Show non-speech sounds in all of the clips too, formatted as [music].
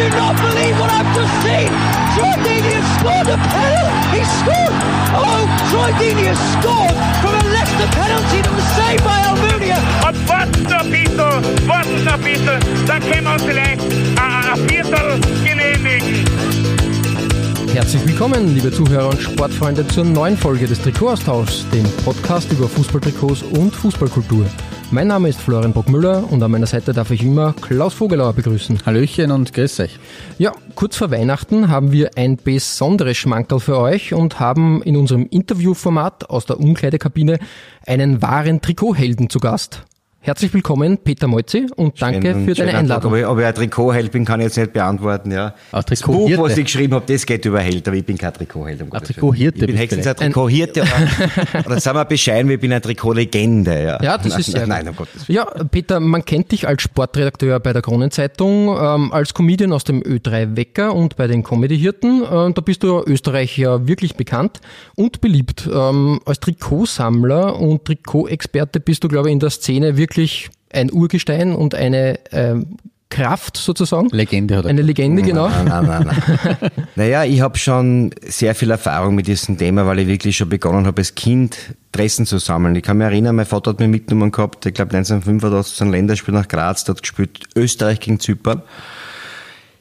I do not believe what I've just seen! Troy Deeney has scored a penalty! He scored! Oh, Troy Deeney has scored from a Leicester penalty that was saved by Almunia! Und warten noch ein bisschen, warten noch ein bisschen, dann können wir uns vielleicht ein, ein Viertel genehmigen. Herzlich willkommen, liebe Zuhörer und Sportfreunde, zur neuen Folge des Trikotaustauschs, dem Podcast über Fußballtrikots und Fußballkultur. Mein Name ist Florian Brockmüller und an meiner Seite darf ich immer Klaus Vogelauer begrüßen. Hallöchen und grüß euch. Ja, kurz vor Weihnachten haben wir ein besonderes Schmankerl für euch und haben in unserem Interviewformat aus der Umkleidekabine einen wahren Trikothelden zu Gast. Herzlich willkommen, Peter Molzi, und danke Schönen- für deine Einladung. Tag. Ob ich, ob ich ein Trikotheld bin, kann ich jetzt nicht beantworten. Ja. Ein Das Buch, was ich geschrieben habe, das geht über Held, aber ich bin kein Trikotheld. Um Ein. Trikothirte Ich bin höchstens ein. Trikothirte, oder, oder [laughs] sagen wir bescheiden, ich bin ein Trikotlegende. Ja, Ja, das [laughs] nein, ist Nein, nein, um Gottes Willen. Ja, Peter, man kennt dich als Sportredakteur bei der Kronenzeitung, ähm, als Comedian aus dem Ö3 Wecker und bei den Comedy-Hirten. Äh, da bist du Österreich ja wirklich bekannt und beliebt. Ähm, als Trikotsammler und Trikotexperte bist du, glaube ich, in der Szene wirklich ein Urgestein und eine ähm, Kraft sozusagen. Legende hat er. Eine Legende, genau. Nein, nein, nein, nein. [laughs] naja, ich habe schon sehr viel Erfahrung mit diesem Thema, weil ich wirklich schon begonnen habe, als Kind Dressen zu sammeln. Ich kann mich erinnern, mein Vater hat mich mitgenommen gehabt, ich glaube 1985 zu einem Länderspiel nach Graz, dort gespielt, Österreich gegen Zypern.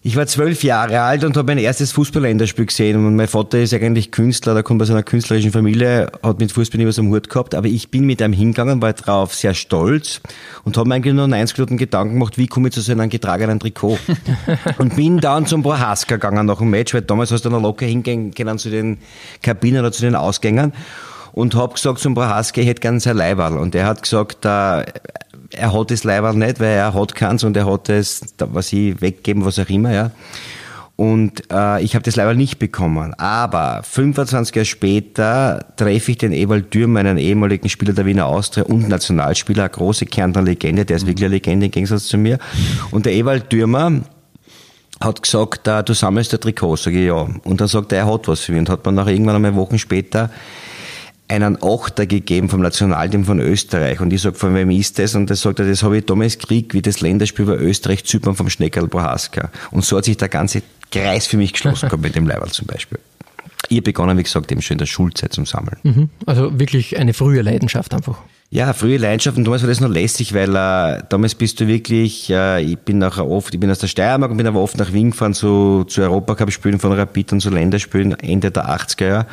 Ich war zwölf Jahre alt und habe mein erstes Fußballländerspiel gesehen. Und mein Vater ist eigentlich Künstler, der kommt aus einer künstlerischen Familie, hat mit Fußball nie was am Hut gehabt. Aber ich bin mit einem hingegangen, war drauf sehr stolz und habe mir eigentlich nur 90 Minuten Gedanken gemacht, wie komme ich zu so einem getragenen Trikot. [laughs] und bin dann zum Prohaska gegangen nach dem Match, weil damals hast du noch locker hingehen können zu den Kabinen oder zu den Ausgängen. Und hab gesagt zum Prohaska, ich hätte gerne sein Leiberl. Und er hat gesagt, äh, er hat das Leiberl nicht, weil er hat keins und er hat es, was ich weggeben, was auch immer, ja. Und äh, ich habe das Leiberl nicht bekommen. Aber 25 Jahre später treffe ich den Ewald Dürmer, einen ehemaligen Spieler der Wiener Austria und Nationalspieler, eine große Kärntner Legende, der ist wirklich eine Legende im Gegensatz zu mir. Und der Ewald Dürmer hat gesagt, äh, du sammelst ein Trikot, sage ich ja. Und dann sagt er, er hat was für mich und hat mir nachher irgendwann einmal Wochen später einen Achter gegeben vom Nationalteam von Österreich. Und ich sag, von wem ist das? Und er sagt, er, das habe ich damals gekriegt, wie das Länderspiel bei Österreich, Zypern vom Schneckerl Prohaska. Und so hat sich der ganze Kreis für mich geschlossen gehabt mit dem Leiberl zum Beispiel. Ich hab begonnen, wie gesagt, eben schon in der Schulzeit zum Sammeln. Mhm. Also wirklich eine frühe Leidenschaft einfach. Ja, frühe Leidenschaft und damals war das noch lässig, weil äh, damals bist du wirklich, äh, ich bin nachher oft, ich bin aus der Steiermark und bin aber oft nach Wien gefahren zu, zu Europacup-Spielen von Rapid und zu Länderspielen Ende der 80er Jahre.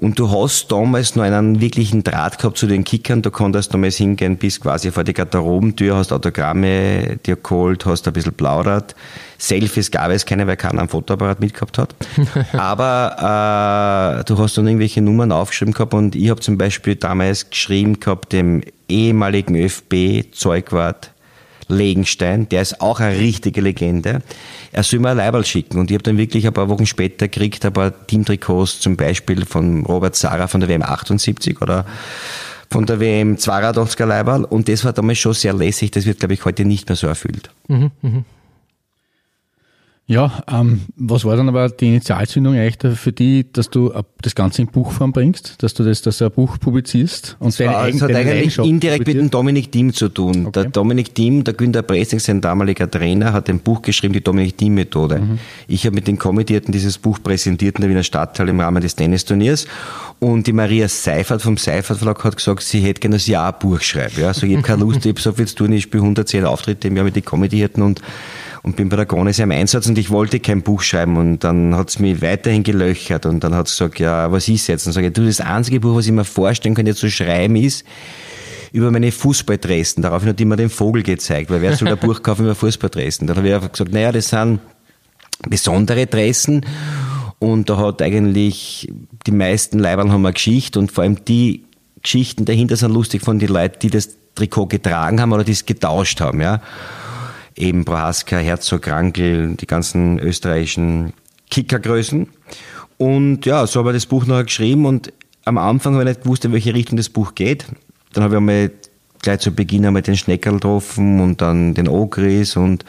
Und du hast damals noch einen wirklichen Draht gehabt zu den Kickern. Du konntest damals hingehen bis quasi vor die Garderobentür, hast Autogramme dir geholt, hast ein bisschen plaudert. Selfies gab es keine, weil keiner einen Fotoapparat mitgehabt hat. [laughs] Aber äh, du hast dann irgendwelche Nummern aufgeschrieben gehabt und ich habe zum Beispiel damals geschrieben gehabt dem ehemaligen ÖFB Zeugwart Legenstein, der ist auch eine richtige Legende. Er soll mir ein Leiberl schicken. Und ich habe dann wirklich ein paar Wochen später gekriegt, ein paar Teamtrikots, zum Beispiel von Robert Zara von der WM 78 oder von der WM 82er Leiberl. Und das war damals schon sehr lässig. Das wird, glaube ich, heute nicht mehr so erfüllt. Ja, ähm, was war dann aber die Initialzündung eigentlich für die, dass du äh, das Ganze in Buchform bringst, dass du das, dass du ein Buch publizierst und deine Ja, eigen- es hat eigentlich indirekt mit dem? Dominik Thiem zu tun. Okay. Der Dominik Thiem, der Günter Bressing, sein damaliger Trainer, hat ein Buch geschrieben, die Dominik Thiem-Methode. Mhm. Ich habe mit den Kommandierten dieses Buch präsentiert in der Wiener Stadthalle im Rahmen des Tennisturniers. Und die Maria Seifert vom Seifert Verlag hat gesagt, sie hätte gerne, dass ich auch ein Buch schreibe. Ja, also ich habe keine Lust, ich habe so viel zu tun, ich spiele 110 Auftritte im Jahr mit den Kommandierten und und bin bei der Krone sehr im Einsatz und ich wollte kein Buch schreiben und dann hat's mich weiterhin gelöchert und dann hat's gesagt, ja, was ist jetzt? Und sage ich, du, das einzige Buch, was ich mir vorstellen jetzt zu schreiben ist, über meine Fußballdressen. Daraufhin hat immer den Vogel gezeigt, weil wer soll ein Buch kaufen über Fußballdressen? Dann habe ich einfach gesagt, naja, das sind besondere Dressen und da hat eigentlich die meisten Leibern haben eine Geschichte und vor allem die Geschichten dahinter sind lustig von den Leuten, die das Trikot getragen haben oder die es getauscht haben, ja. Eben Prohaska, Herzog, Rankel, die ganzen österreichischen Kickergrößen. Und ja, so habe ich das Buch nachher geschrieben und am Anfang habe ich nicht gewusst, in welche Richtung das Buch geht. Dann habe ich einmal gleich zu Beginn einmal den Schneckerl getroffen und dann den Ogris und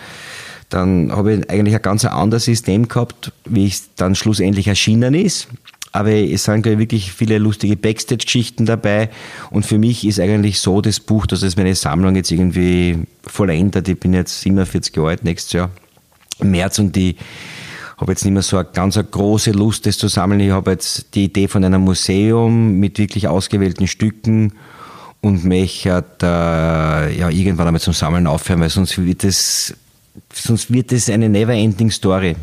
dann habe ich eigentlich ein ganz anderes System gehabt, wie es dann schlussendlich erschienen ist. Aber es sind ich, wirklich viele lustige Backstage-Geschichten dabei. Und für mich ist eigentlich so das Buch, dass es meine Sammlung jetzt irgendwie vollendet. Ich bin jetzt 47 Jahre alt nächstes Jahr im März und ich habe jetzt nicht mehr so eine ganz eine große Lust, das zu sammeln. Ich habe jetzt die Idee von einem Museum mit wirklich ausgewählten Stücken und möchte äh, ja, irgendwann einmal zum Sammeln aufhören, weil sonst wird es sonst wird es eine never-ending Story,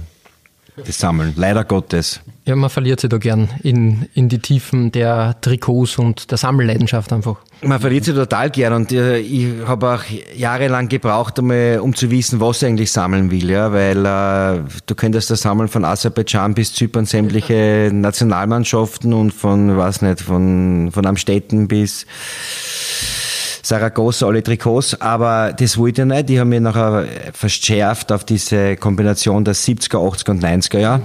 das Sammeln, leider Gottes. Ja, man verliert sich da gern in, in die Tiefen der Trikots und der Sammelleidenschaft einfach. Man verliert sich total gern und äh, ich habe auch jahrelang gebraucht, um zu wissen, was ich eigentlich sammeln will, ja, weil äh, du könntest das sammeln von Aserbaidschan bis Zypern sämtliche Nationalmannschaften und von, weiß nicht, von, von Amstetten bis Saragossa, alle Trikots, aber das wollte ich nicht. Ich habe mich nachher verschärft auf diese Kombination der 70er, 80er und 90er Jahre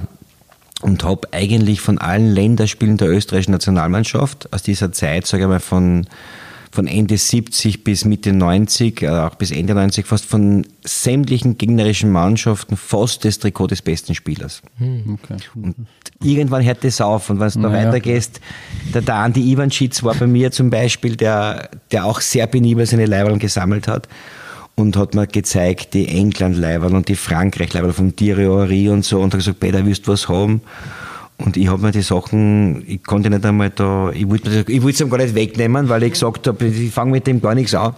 und habe eigentlich von allen Länderspielen der österreichischen Nationalmannschaft aus dieser Zeit, sage ich mal, von von Ende 70 bis Mitte 90, äh, auch bis Ende 90, fast von sämtlichen gegnerischen Mannschaften fast das Trikot des besten Spielers. Hm, okay. Und irgendwann hört das auf. Und wenn du da weitergehst, der, der Andi Ivanschitz war bei mir zum Beispiel, der, der auch sehr penibel seine Leiberl gesammelt hat und hat mir gezeigt, die England-Leiberl und die Frankreich-Leiberl von Thierry und so und hat gesagt, Peter, willst du was haben? Und ich habe mir die Sachen, ich konnte nicht einmal da, ich wollte ich es ihm gar nicht wegnehmen, weil ich gesagt habe, ich fange mit dem gar nichts an.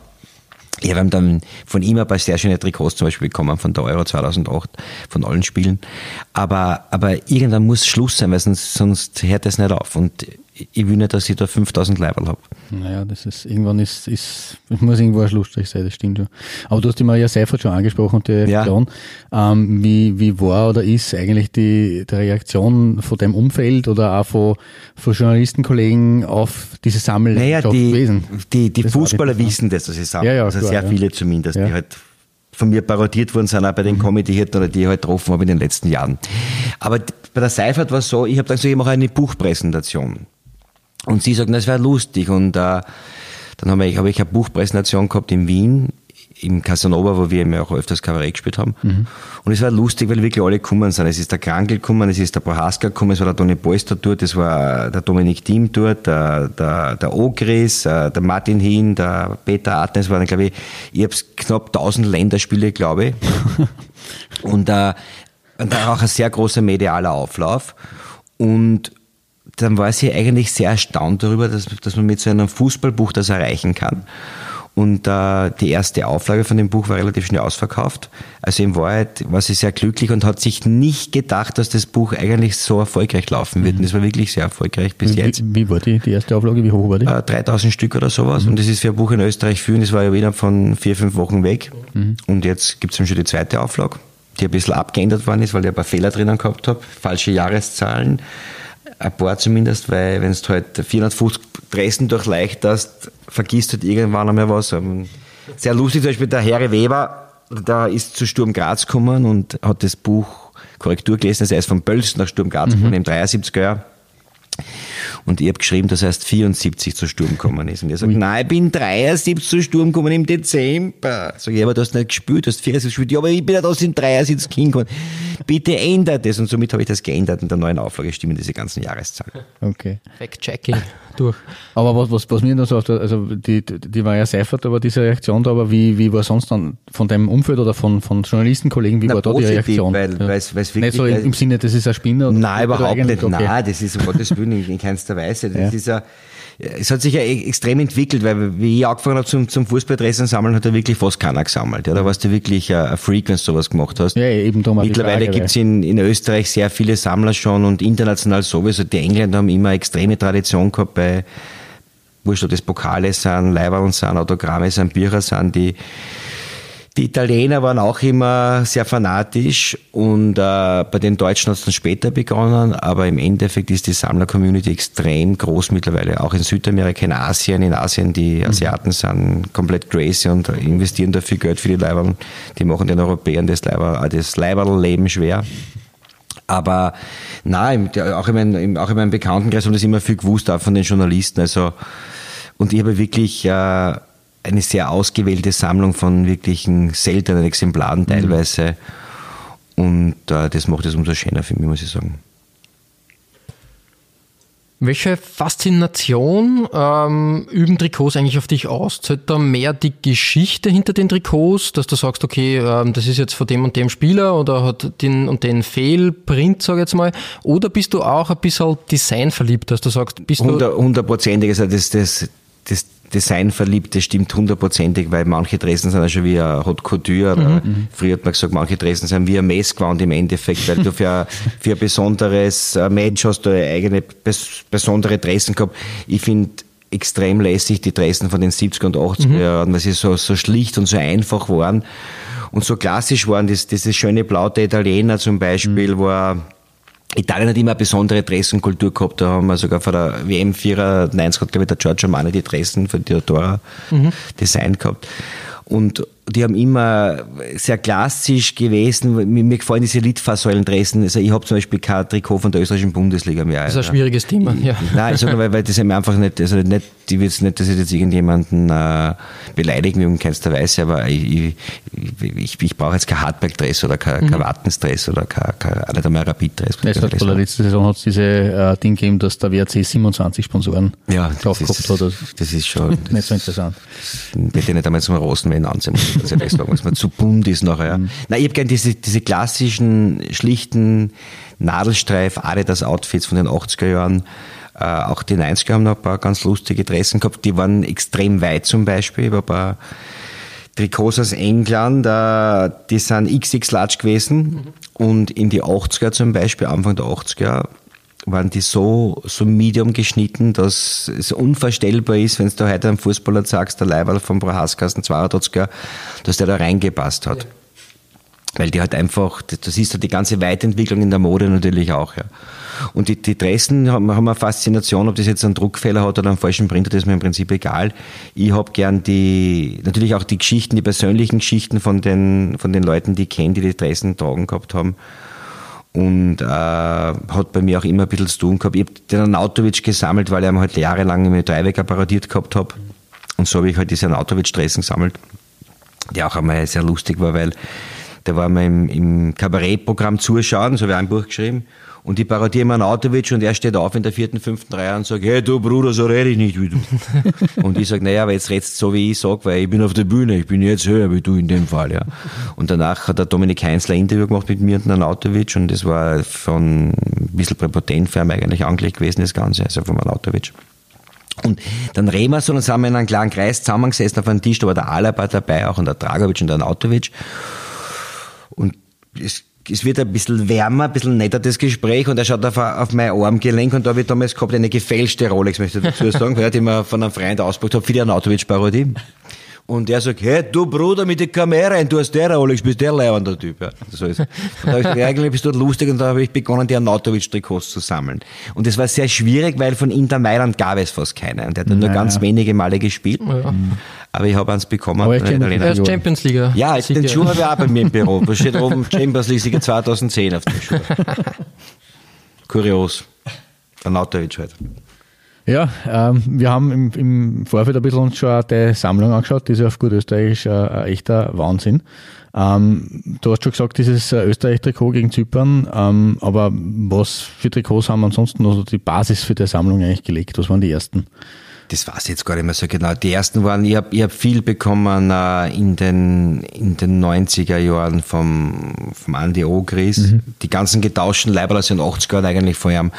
Ich habe dann von ihm ein paar sehr schöne Trikots zum Beispiel bekommen von der Euro 2008, von allen Spielen. Aber, aber irgendwann muss Schluss sein, weil sonst, sonst hört das nicht auf. Und ich will nicht, dass ich da 5000 Leiberl habe. Naja, das ist, irgendwann ist, ist, muss irgendwo ein Schlussstrich sein, das stimmt schon. Aber du hast die Maria Seifert schon angesprochen, die Reaktion. Ja. Ähm, wie, wie war oder ist eigentlich die, die Reaktion von dem Umfeld oder auch von, von Journalistenkollegen auf diese Sammel naja, die, gewesen? Die, die Fußballer wissen das, dass sie sammeln. Ja, ja, also klar, sehr ja. viele zumindest, die halt von mir parodiert worden sind, auch bei den mhm. Comedy-Hirten oder die ich halt getroffen habe in den letzten Jahren. Aber bei der Seifert war es so, ich habe dann gesagt, ich mache eine Buchpräsentation. Und sie sagt, das wäre lustig. Und äh, dann habe ich, hab ich eine Buchpräsentation gehabt in Wien, im Casanova, wo wir eben auch öfters Kabarett gespielt haben. Mhm. Und es war lustig, weil wirklich alle gekommen sind. Es ist der Krankel gekommen, es ist der Prohaska gekommen, es war der Toni Polster dort, es war der Dominik Thiem dort, der, der, der Ogris, äh, der Martin Hien, der Peter Arten, es waren, glaube ich, ich habe knapp 1000 Länderspiele, glaube ich. [laughs] und, äh, und auch ein sehr großer medialer Auflauf. Und dann war sie eigentlich sehr erstaunt darüber, dass, dass man mit so einem Fußballbuch das erreichen kann. Und äh, die erste Auflage von dem Buch war relativ schnell ausverkauft. Also in Wahrheit war sie sehr glücklich und hat sich nicht gedacht, dass das Buch eigentlich so erfolgreich laufen wird. Mhm. Und es war wirklich sehr erfolgreich bis wie, jetzt. Wie war die, die erste Auflage? Wie hoch war die? Äh, 3000 Stück oder sowas. Mhm. Und das ist für ein Buch in Österreich viel. Und das war ja wieder von vier, fünf Wochen weg. Mhm. Und jetzt gibt es schon die zweite Auflage, die ein bisschen abgeändert worden ist, weil ich ein paar Fehler drinnen gehabt habe. Falsche Jahreszahlen ein paar zumindest, weil wenn du halt 450 Dressen durchleuchtest, vergisst du halt irgendwann einmal was. Sehr lustig, zum Beispiel der Harry Weber, da ist zu Sturm Graz gekommen und hat das Buch Korrektur gelesen, also er ist von Bölz nach Sturm Graz mhm. im 73er Jahr. Und ich habe geschrieben, dass er erst 74 zu Sturm gekommen ist. Und er sagt, Ui. nein, ich bin 73 zu Sturm gekommen im Dezember. Sag ich, aber du hast nicht gespielt, du hast 74 gespielt. Ja, aber ich bin ja aus den 73 hingekommen. Bitte ändert es. Und somit habe ich das geändert. In der neuen Auflage stimmen diese ganzen Jahreszahlen. Okay. Fact-checking durch. Aber was, was, was mir noch so, also die, die war ja Seifert, aber diese Reaktion da, aber wie, wie war sonst dann von deinem Umfeld oder von, von Journalistenkollegen, wie Na, war da die Reaktion? Weil, ja. weil's, weil's wirklich, nicht so im, im Sinne, das ist ein Spinner? Nein, überhaupt nicht. Okay. Nein, das ist um Gottes Willen in, in keinster Weise. Das ja. ist ja, es hat sich ja e-, extrem entwickelt, weil wie ich angefangen habe zum, zum Fußballdressen sammeln, hat er wirklich fast keiner gesammelt. Ja, da warst du wirklich ein Freak, wenn du sowas gemacht hast. Ja, eben darum Mittlerweile gibt es in, in Österreich sehr viele Sammler schon und international sowieso. Die Engländer haben immer eine extreme Tradition gehabt bei, wurscht, ob das Pokale sind, Leiberl sind, Autogramme sind, Bücher sind, die, die Italiener waren auch immer sehr fanatisch und äh, bei den Deutschen hat es dann später begonnen, aber im Endeffekt ist die Sammler-Community extrem groß mittlerweile, auch in Südamerika, in Asien. In Asien, die mhm. Asiaten sind komplett crazy und investieren dafür Geld für die Leiberl. Die machen den Europäern das Leiberl, das Leiberl-Leben schwer. Aber nein, auch in, meinem, auch in meinem Bekanntenkreis haben das immer viel gewusst, auch von den Journalisten. Also, und ich habe wirklich äh, eine sehr ausgewählte Sammlung von wirklichen seltenen Exemplaren mhm. teilweise. Und äh, das macht es umso schöner für mich, muss ich sagen. Welche Faszination ähm, üben Trikots eigentlich auf dich aus? Zählt da mehr die Geschichte hinter den Trikots, dass du sagst, okay, ähm, das ist jetzt von dem und dem Spieler oder hat den und den Fehlprint, sag ich jetzt mal, oder bist du auch ein bisschen designverliebt, dass du sagst, bist du... Hundertprozentig, also das, das, das Design verliebt, das stimmt hundertprozentig, weil manche Dressen sind ja schon wie ein Hot Couture. Mhm. mhm. Früher hat man gesagt, manche Dressen sind wie ein Messgewand im Endeffekt, weil du für, [laughs] für ein besonderes äh, Match hast du eigene besondere Dressen gehabt. Ich finde extrem lässig die Dressen von den 70er und 80er mhm. Jahren, weil sie so, so schlicht und so einfach waren und so klassisch waren. Das, dieses schöne Blau der Italiener zum Beispiel, mhm. wo er Italien hat immer eine besondere Dressenkultur gehabt. Da haben wir sogar vor der WM 94 hat, glaube ich, der Giorgio Armani die Dressen von Theodora mhm. Design gehabt. Und die haben immer sehr klassisch gewesen. Mir, mir gefallen diese Litfaßsäulendressen. Also ich habe zum Beispiel kein Trikot von der österreichischen Bundesliga mehr. Das ist ein schwieriges Thema, ja. Nein, ich sage weil, weil das einfach nicht, also nicht, ich will nicht, dass ich jetzt irgendjemanden äh, beleidigen in keinster Weise, aber ich, ich, ich, ich brauche jetzt kein Hardback-Dress oder kein, mhm. kein Wattens-Dress oder kein, kein, nicht einmal Rapid-Dress. Es hat vor der letzten Saison hat es diese äh, Ding gegeben, dass der WRC 27 Sponsoren ja, drauf gehabt hat. Das, ist schon nicht so interessant. Bitte nicht einmal zum Rosen, wenn anziehen muss. Also sagen, was man zu bunt ist nachher. Mhm. Nein, ich habe gerne diese, diese klassischen, schlichten Nadelstreif Adidas Outfits von den 80er Jahren. Äh, auch die 90er haben noch ein paar ganz lustige Dressen gehabt. Die waren extrem weit zum Beispiel. Ich habe ein paar Trikots aus England, äh, die sind XX large gewesen. Mhm. Und in die 80er zum Beispiel, Anfang der 80er, waren die so, so medium geschnitten, dass es unvorstellbar ist, wenn du heute einem Fußballer sagst, der Leiberl vom Prohaskasten 82er, dass der da reingepasst hat. Ja. Weil die halt einfach, das ist halt die ganze Weiterentwicklung in der Mode natürlich auch, ja. Und die, die Dressen haben, haben eine Faszination, ob das jetzt einen Druckfehler hat oder einen falschen Printer, das ist mir im Prinzip egal. Ich habe gern die, natürlich auch die Geschichten, die persönlichen Geschichten von den, von den Leuten, die ich kenne, die die Dressen tragen gehabt haben und äh, hat bei mir auch immer ein bisschen zu tun gehabt. Ich habe den Anautovic gesammelt, weil ich ihn halt jahrelang im Dreiweg apparatiert gehabt habe. Und so habe ich halt diese Anautovic-Dressen gesammelt, der auch einmal sehr lustig war, weil der war mal im, im Kabarettprogramm zuschauen, so habe ich ein Buch geschrieben. Und ich parodiere mal Autowitsch und er steht auf in der vierten, fünften Reihe und sagt, hey du Bruder, so rede ich nicht wie du. [laughs] und ich sage, naja, aber jetzt redst du so, wie ich sag, weil ich bin auf der Bühne, ich bin jetzt höher wie du in dem Fall, ja. Und danach hat der Dominik Heinzler ein Interview gemacht mit mir und dann Autowitsch und das war von ein bisschen präpotent für eigentlich angelegt gewesen, das Ganze, also von Autowitsch. Und dann reden wir so, dann sind wir in einem kleinen Kreis zusammengesessen auf einem Tisch, da war der Alaba dabei, auch und der Dragovic und der Autovic. Und es es wird ein bisschen wärmer, ein bisschen netter das Gespräch und er schaut auf, auf mein Armgelenk und da ich damals gehabt eine gefälschte Rolex, möchte ich dazu sagen, die mir von einem Freund ausgebracht hat für die Anatovic-Parodie. Und er sagt, hey, du Bruder mit der Kamera, du hast der Rolex, bist der leibender Typ. Ja, so ist. Und da habe ich gesagt, eigentlich bist du lustig und da habe ich begonnen, die Anatovic-Trikots zu sammeln. Und das war sehr schwierig, weil von Inter Mailand gab es fast keinen. Und der hat naja. nur ganz wenige Male gespielt. Ja. Aber ich habe eins bekommen. Aber ich kenne er ist Champions League. Ja, den Schuh habe ich auch bei mir im [laughs] Büro. Da steht oben Champions League 2010 auf dem Schuh. [laughs] Kurios. Anatovic halt. Ja, ähm, wir haben im, im Vorfeld ein bisschen uns schon die Sammlung angeschaut, die ist ja auf gut Österreichisch äh, ein echter Wahnsinn. Ähm, du hast schon gesagt, dieses äh, Österreich-Trikot gegen Zypern, ähm, aber was für Trikots haben ansonsten also die Basis für die Sammlung eigentlich gelegt? Was waren die ersten? Das weiß ich jetzt gar nicht mehr so genau. Die ersten waren, ich habe ich hab viel bekommen äh, in, den, in den 90er Jahren vom, vom Andy Ogris. Mhm. Die ganzen getauschten Leiber sind 80er Jahren eigentlich von ihm.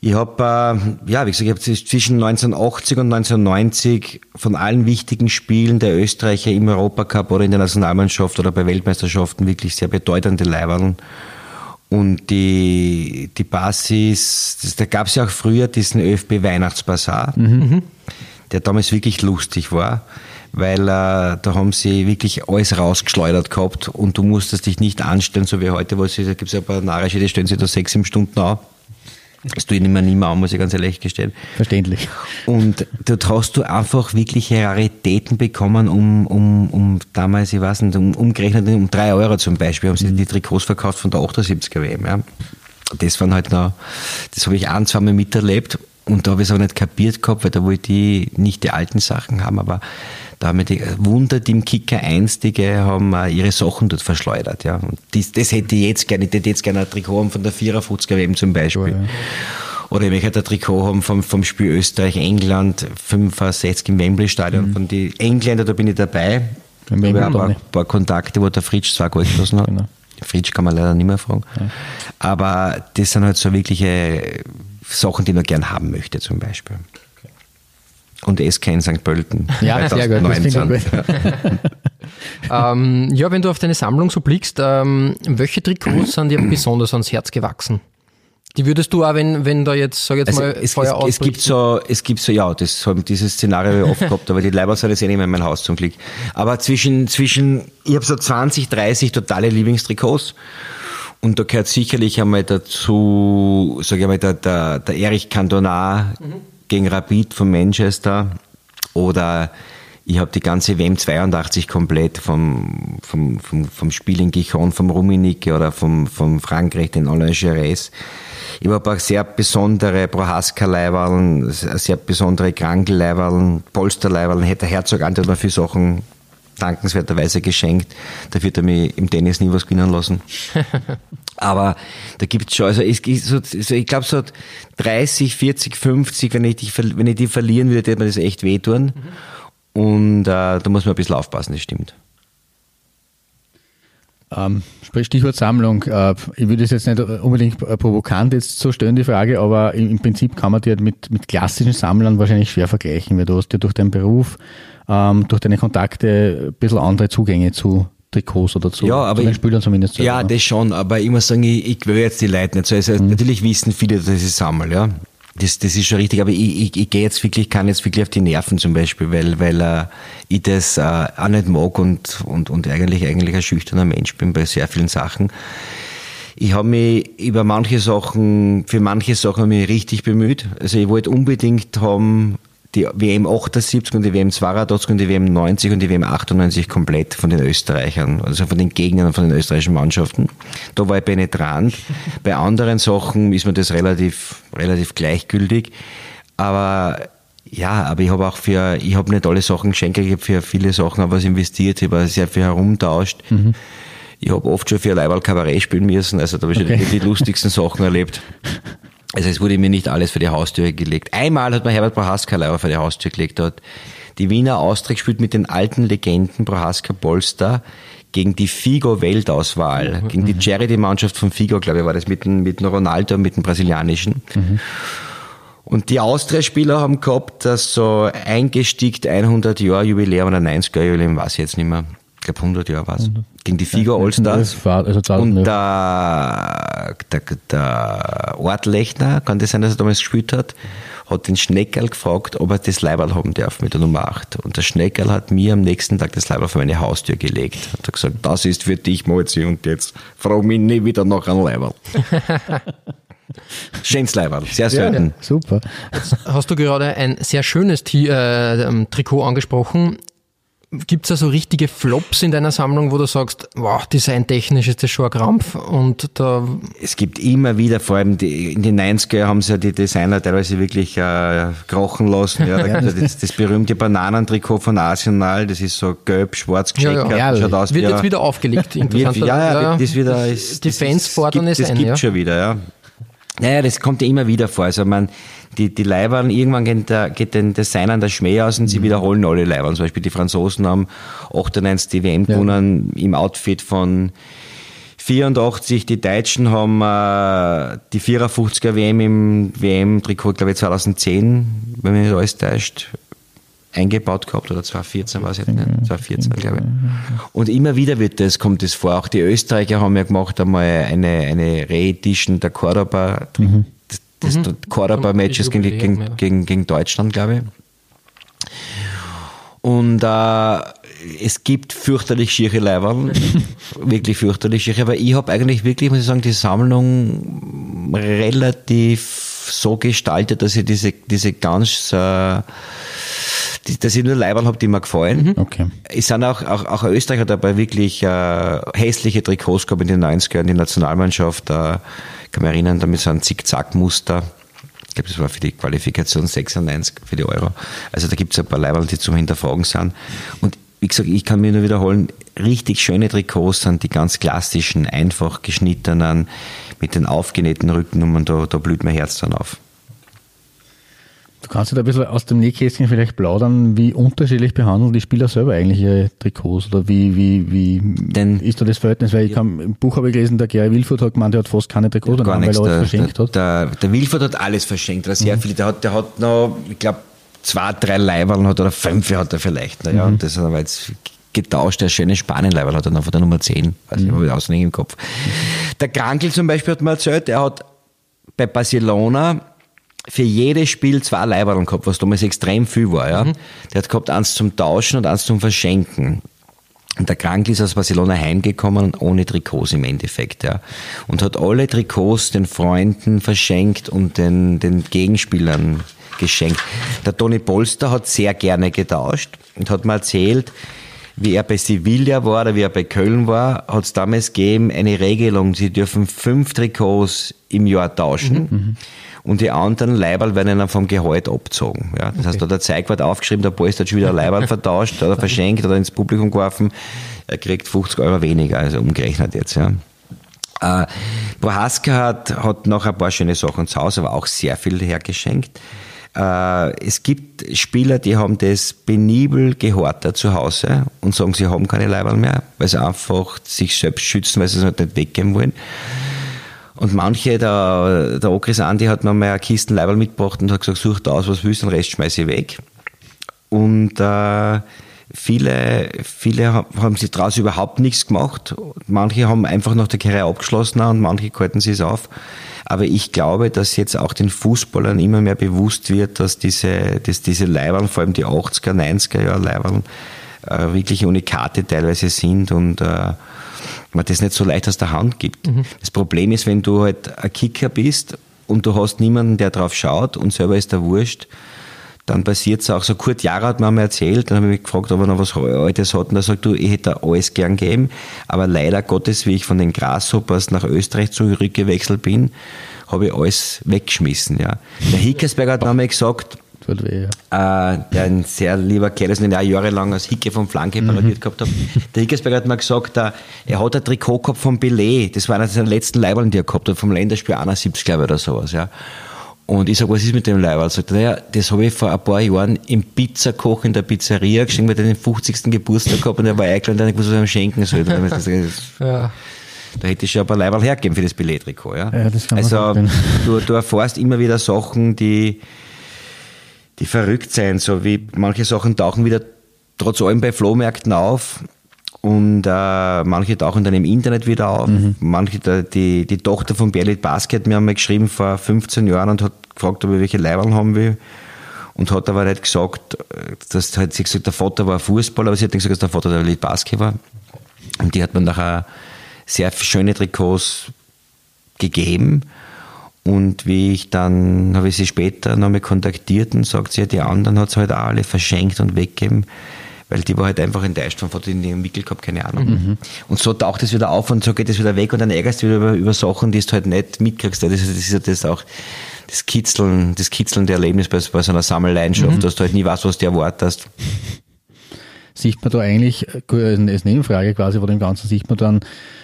Ich habe, äh, ja, wie gesagt, ich habe zwischen 1980 und 1990 von allen wichtigen Spielen der Österreicher im Europacup oder in der Nationalmannschaft oder bei Weltmeisterschaften wirklich sehr bedeutende Leibern. Und die, die Basis, das, da gab es ja auch früher diesen ÖFB Weihnachtsbasar, mhm. der damals wirklich lustig war, weil äh, da haben sie wirklich alles rausgeschleudert gehabt und du musstest dich nicht anstellen, so wie heute, wo es gibt es ein paar Narische, die stellen sich da sechs, sieben Stunden auf Das tue ich mir nicht mehr an, muss ich ganz ehrlich gestehen. Verständlich. Und dort hast du einfach wirkliche Raritäten bekommen, um, um, um damals, ich weiß nicht, um, umgerechnet um drei Euro zum Beispiel, haben sie die Trikots verkauft von der 78er WM. Ja. Das waren halt noch, das habe ich ein, zwei Mal miterlebt und da habe ich es auch nicht kapiert gehabt, weil da wollte ich nicht die alten Sachen haben, aber da haben wir die Wunderteam Kicker Einstige haben ihre Sachen dort verschleudert. Ja. Und das, das hätte ich jetzt gerne, ich hätte jetzt gerne ein Trikot haben von der 54er WM zum Beispiel. Oh, ja. Oder ich möchte ein Trikot haben vom, vom Spiel Österreich-England 65 im Wembley-Stadion. Mhm. Von den Engländern, da bin ich dabei. Ich habe ein paar, paar, Kontakte, wo der Fritsch zwar Gold gelassen hat. Genau. Fritsch kann man leider nicht mehr fragen. Ja. Aber das sind halt so wirkliche Sachen, die man gern haben möchte, zum Beispiel. Und SK in St. Pölten. Ja, sehr gut. gut. [laughs] ähm, ja, wenn du auf deine Sammlung so blickst, ähm, welche Trikots sind dir besonders ans Herz gewachsen? Die würdest du auch, wenn, wenn da jetzt, sag jetzt also mal, es, Feuer es, es gibt so, es gibt so, ja, das haben dieses Szenario oft gehabt, aber die Leiber soll jetzt eh nicht mehr in mein Haus zum Glück. Aber zwischen, zwischen, ich habe so 20, 30 totale Lieblingstrikots. Und da gehört sicherlich einmal dazu, sage ich mal, der, der, der Erich Cantona mhm. gegen Rapid von Manchester oder ich habe die ganze WM 82 komplett vom, vom, vom, vom Spiel in Gijon, vom Rummenigge oder vom, vom Frankreich, den Alain Jerez. Ich habe paar sehr besondere Prohaska-Leiberln, sehr besondere Krankel-Leiberln, Polster-Leiberln, hätte Herzog Anton für Sachen dankenswerterweise geschenkt. Dafür hat er mich im Tennis nie was gewinnen lassen. [laughs] Aber da gibt es schon, also ich, so, ich glaube so 30, 40, 50, wenn ich, die, wenn ich die verlieren würde, würde mir das echt wehtun. Mhm. Und äh, da muss man ein bisschen aufpassen, das stimmt. Ähm, Stichwort Sammlung. Äh, ich würde es jetzt nicht unbedingt provokant jetzt so stellen, die Frage, aber im, Prinzip kann man die halt mit, mit klassischen Sammlern wahrscheinlich schwer vergleichen, weil du hast ja durch deinen Beruf ähm, durch deine Kontakte ein bisschen andere Zugänge zu Trikots oder zu, ja, aber zu den Spielern zumindest. Ja, das schon, aber ich muss sagen, ich, ich will jetzt die Leute nicht so. Also mhm. Natürlich wissen viele, dass ich sammle, ja. Das, das ist schon richtig, aber ich, ich, ich gehe jetzt wirklich, kann jetzt wirklich auf die Nerven zum Beispiel, weil, weil äh, ich das äh, auch nicht mag und, und, und eigentlich, eigentlich ein schüchterner Mensch bin bei sehr vielen Sachen. Ich habe mich über manche Sachen, für manche Sachen mich richtig bemüht. Also ich wollte unbedingt haben, die WM 78 und die WM 82 und die WM 90 und die WM 98 komplett von den Österreichern, also von den Gegnern von den österreichischen Mannschaften. Da war ich penetrant. [laughs] Bei anderen Sachen ist mir das relativ, relativ gleichgültig. Aber ja, aber ich habe auch für, ich habe nicht alle Sachen geschenkt, ich habe für viele Sachen auch was investiert, ich habe sehr viel herumtauscht. Mhm. Ich habe oft schon für Leiberl Kabarett spielen müssen, also da habe ich okay. schon die lustigsten Sachen erlebt. [laughs] Also es wurde mir nicht alles für die Haustür gelegt. Einmal hat mir Herbert Prohaska leider für die Haustür gelegt. Dort die Wiener Austria gespielt mit den alten Legenden Prohaska Polster gegen die Figo-Weltauswahl, mhm. gegen die Charity-Mannschaft von Figo, glaube ich, war das mit dem, mit dem Ronaldo und mit dem Brasilianischen. Mhm. Und die Austria-Spieler haben gehabt, dass so eingestickt 100 Jahre Jubiläum oder 90 Jahre Jubiläum, weiß ich jetzt nicht mehr glaube 100 Jahre war es, gegen die Figo Allstars. Also und der, der, der Ort Lechner, kann das sein, dass er damals gespielt hat, hat den Schneckerl gefragt, ob er das Leiberl haben darf mit der Nummer 8. Und der Schneckerl hat mir am nächsten Tag das Leiberl vor meine Haustür gelegt. Hat gesagt, das ist für dich, Mozi, und jetzt frag mich nie wieder nach einem Leiberl. [laughs] Schönes Leiberl, sehr selten. Ja, super. Jetzt hast du gerade ein sehr schönes T äh, ähm, Trikot angesprochen. Gibt es da so richtige Flops in deiner Sammlung, wo du sagst, wow, designtechnisch ist das schon ein Krampf? Und da es gibt immer wieder, vor allem die, in den 90er haben sie ja die Designer teilweise wirklich äh, krochen lassen. Ja, [laughs] da gibt's ja das, das berühmte Bananentrikot von Arsenal, das ist so gelb, schwarz gescheckert. Ja, ja. Schaut aus wird jetzt wieder aufgelegt, [laughs] interessant. ja, ja, ja, das wieder ist, Die Fans fordern es ein. Das gibt ja. schon wieder, ja. Naja, das kommt ja immer wieder vor. Also man, die, die Leibern, irgendwann geht, der, geht den Designern der Schmäh aus und sie mhm. wiederholen alle Leibern. Zum Beispiel die Franzosen haben 98 die WM gewonnen ja. im Outfit von 84, die Deutschen haben äh, die 54er WM im WM-Trikot, glaube ich, 2010, wenn mich nicht alles täuscht, eingebaut gehabt oder 2014 war es jetzt nicht, 2014 glaube ich. Und immer wieder wird das, kommt das vor. Auch die Österreicher haben ja gemacht einmal eine, eine Re-Edition der Cordoba, mhm das mhm. Cordoba-Matches gegen, gegen, ja. gegen, gegen Deutschland, glaube ich. Und äh, es gibt fürchterlich schiere Leiberl, [laughs] wirklich fürchterlich schiere, aber ich habe eigentlich wirklich, muss ich sagen, die Sammlung relativ so gestaltet, dass ich diese, diese ganz, äh, die, dass ich nur Leiberl habe, die mir gefallen. Mhm. Okay. Es sind auch, auch, auch Österreich hat dabei wirklich äh, hässliche Trikots gehabt in den 90ern, die Nationalmannschaft, äh, kann mich erinnern, damit so ein Zickzack-Muster. Ich glaube, das war für die Qualifikation 96 für die Euro. Also da gibt es ein paar Leiberl, die zum Hinterfragen sind. Und wie gesagt, ich kann mir nur wiederholen, richtig schöne Trikots sind die ganz klassischen, einfach geschnittenen, mit den aufgenähten Rückennummern, da, da blüht mein Herz dann auf. Du kannst da ein bisschen aus dem Nähkästchen vielleicht plaudern, wie unterschiedlich behandeln die Spieler selber eigentlich ihre Trikots oder wie, wie, wie Denn, ist da das Verhältnis? Weil ich kann, im Buch habe ich gelesen, der Gary Wilford hat gemeint, der hat fast keine Trikots, ja, weil er alles verschenkt der, hat. Der, der Wilford hat alles verschenkt, sehr mhm. viele. Der hat, der hat noch, ich glaube, zwei, drei Leiberl hat oder fünf hat er vielleicht. Na, ja, mhm. und das war jetzt getauscht. Der schöne Spanien-Leiberl hat er noch von der Nummer 10. Also mhm. ich habe auswendig im Kopf. Der Krankel zum Beispiel hat mir erzählt, er hat bei Barcelona für jedes Spiel zwei Leiberl gehabt, was damals extrem viel war. Ja. Mhm. Der hat gehabt eins zum Tauschen und eins zum Verschenken. Und der Krankel ist aus Barcelona heimgekommen ohne Trikots im Endeffekt, ja. Und hat alle Trikots den Freunden verschenkt und den, den Gegenspielern geschenkt. Der Toni Polster hat sehr gerne getauscht und hat mir erzählt, wie er bei Sevilla war oder wie er bei Köln war, hat es damals gegeben eine Regelung, sie dürfen fünf Trikots im Jahr tauschen. Mhm, mhm. und die anderen Leiberl werden ihnen vom Gehalt abgezogen. Ja, das okay. heißt, da hat der Zeigwart aufgeschrieben, der Post hat schon wieder Leiberl [laughs] vertauscht oder verschenkt oder ins Publikum geworfen, er kriegt 50 Euro weniger, also umgerechnet jetzt. Ja. Äh, Prohaska hat, hat noch ein paar schöne Sachen zu Hause, aber auch sehr viel hergeschenkt. Äh, es gibt Spieler, die haben das penibel gehortet zu Hause und sagen, sie haben keine Leiberl mehr, weil sie einfach sich selbst schützen, weil sie es halt nicht weggeben wollen. Und manche, der, der Okris Andi hat mir mal eine Kisten Leiberl mitgebracht und hat gesagt, such da aus, was willst, den Rest schmeiße ich weg. Und äh, viele, viele haben sich daraus überhaupt nichts gemacht. Manche haben einfach nach der Karriere abgeschlossen und manche halten sie es auf. Aber ich glaube, dass jetzt auch den Fußballern immer mehr bewusst wird, dass diese, dass diese Leibern, vor allem die 80er, 90er Jahre Leibern, äh, wirklich Unikate teilweise sind und äh, man das nicht so leicht aus der Hand gibt. Mhm. Das Problem ist, wenn du halt ein Kicker bist und du hast niemanden, der drauf schaut und selber ist der Wurscht, dann passiert es auch. So Kurt Jara hat mir einmal erzählt, dann habe ich mich gefragt, ob er noch was Altes hat. Und er sagt, du, ich hätte alles gern gegeben, aber leider Gottes, wie ich von den Grasshoppers nach Österreich zurückgewechselt bin, habe ich alles weggeschmissen. Ja. Der Hickersberger hat mir einmal gesagt, Weh, ja. äh, der ein sehr lieber Kerl ist, den ich auch jahrelang als Hicke vom Flanke mhm. parodiert gehabt habe. Der Hickersberger hat mir gesagt, äh, er hat ein Trikot gehabt vom Belay. Das war einer seiner letzten Leiberln, die er gehabt hat, vom Länderspiel 71, glaube ich, oder sowas. Ja. Und ich sage, was ist mit dem Leiberl? Sagt er, naja, das habe ich vor ein paar Jahren im Pizzakoch in der Pizzeria geschenkt, weil er den 50. Geburtstag gehabt und er war eingeladen, und ich wusste, was er ihm schenken soll. ja. Da hätte ich schon ein paar Leiberl hergegeben für das Billettrikot. Ja? ja das kann also du, du erfährst immer wieder Sachen, die, die verrückt sein, so wie manche Sachen tauchen wieder trotz allem bei Flohmärkten auf. Und äh, manche tauchen dann im Internet wieder auf. Mhm. Manche, die, die Tochter von Berlit Basket hat mir einmal geschrieben vor 15 Jahren und hat gefragt, ob ich welche Leiberl haben will. Und hat aber nicht gesagt, dass hat sie gesagt, der Vater war Fußballer, aber sie hat nicht gesagt, dass der Vater der Berlit Basket war. Und die hat mir nachher sehr schöne Trikots gegeben. Und wie ich dann, habe ich sie später nochmal kontaktiert und sagt sie, ja, die anderen hat sie halt auch alle verschenkt und weggegeben weil die war halt einfach enttäuscht von Foto in ihrem Wickel gehabt, keine Ahnung. Mhm. Und so taucht es wieder auf und so geht es wieder weg und dann ärgerst du wieder über, über Sachen, die du halt nicht mitkriegst. Das ist, das ist ja das auch das Kitzeln, das Kitzeln der Erlebnis bei, bei so einer Sammelleidenschaft, mhm. dass du halt nie weißt, was du erwartest. Sieht man da eigentlich, äh, als Nebenfrage quasi vor dem Ganzen, sieht man dann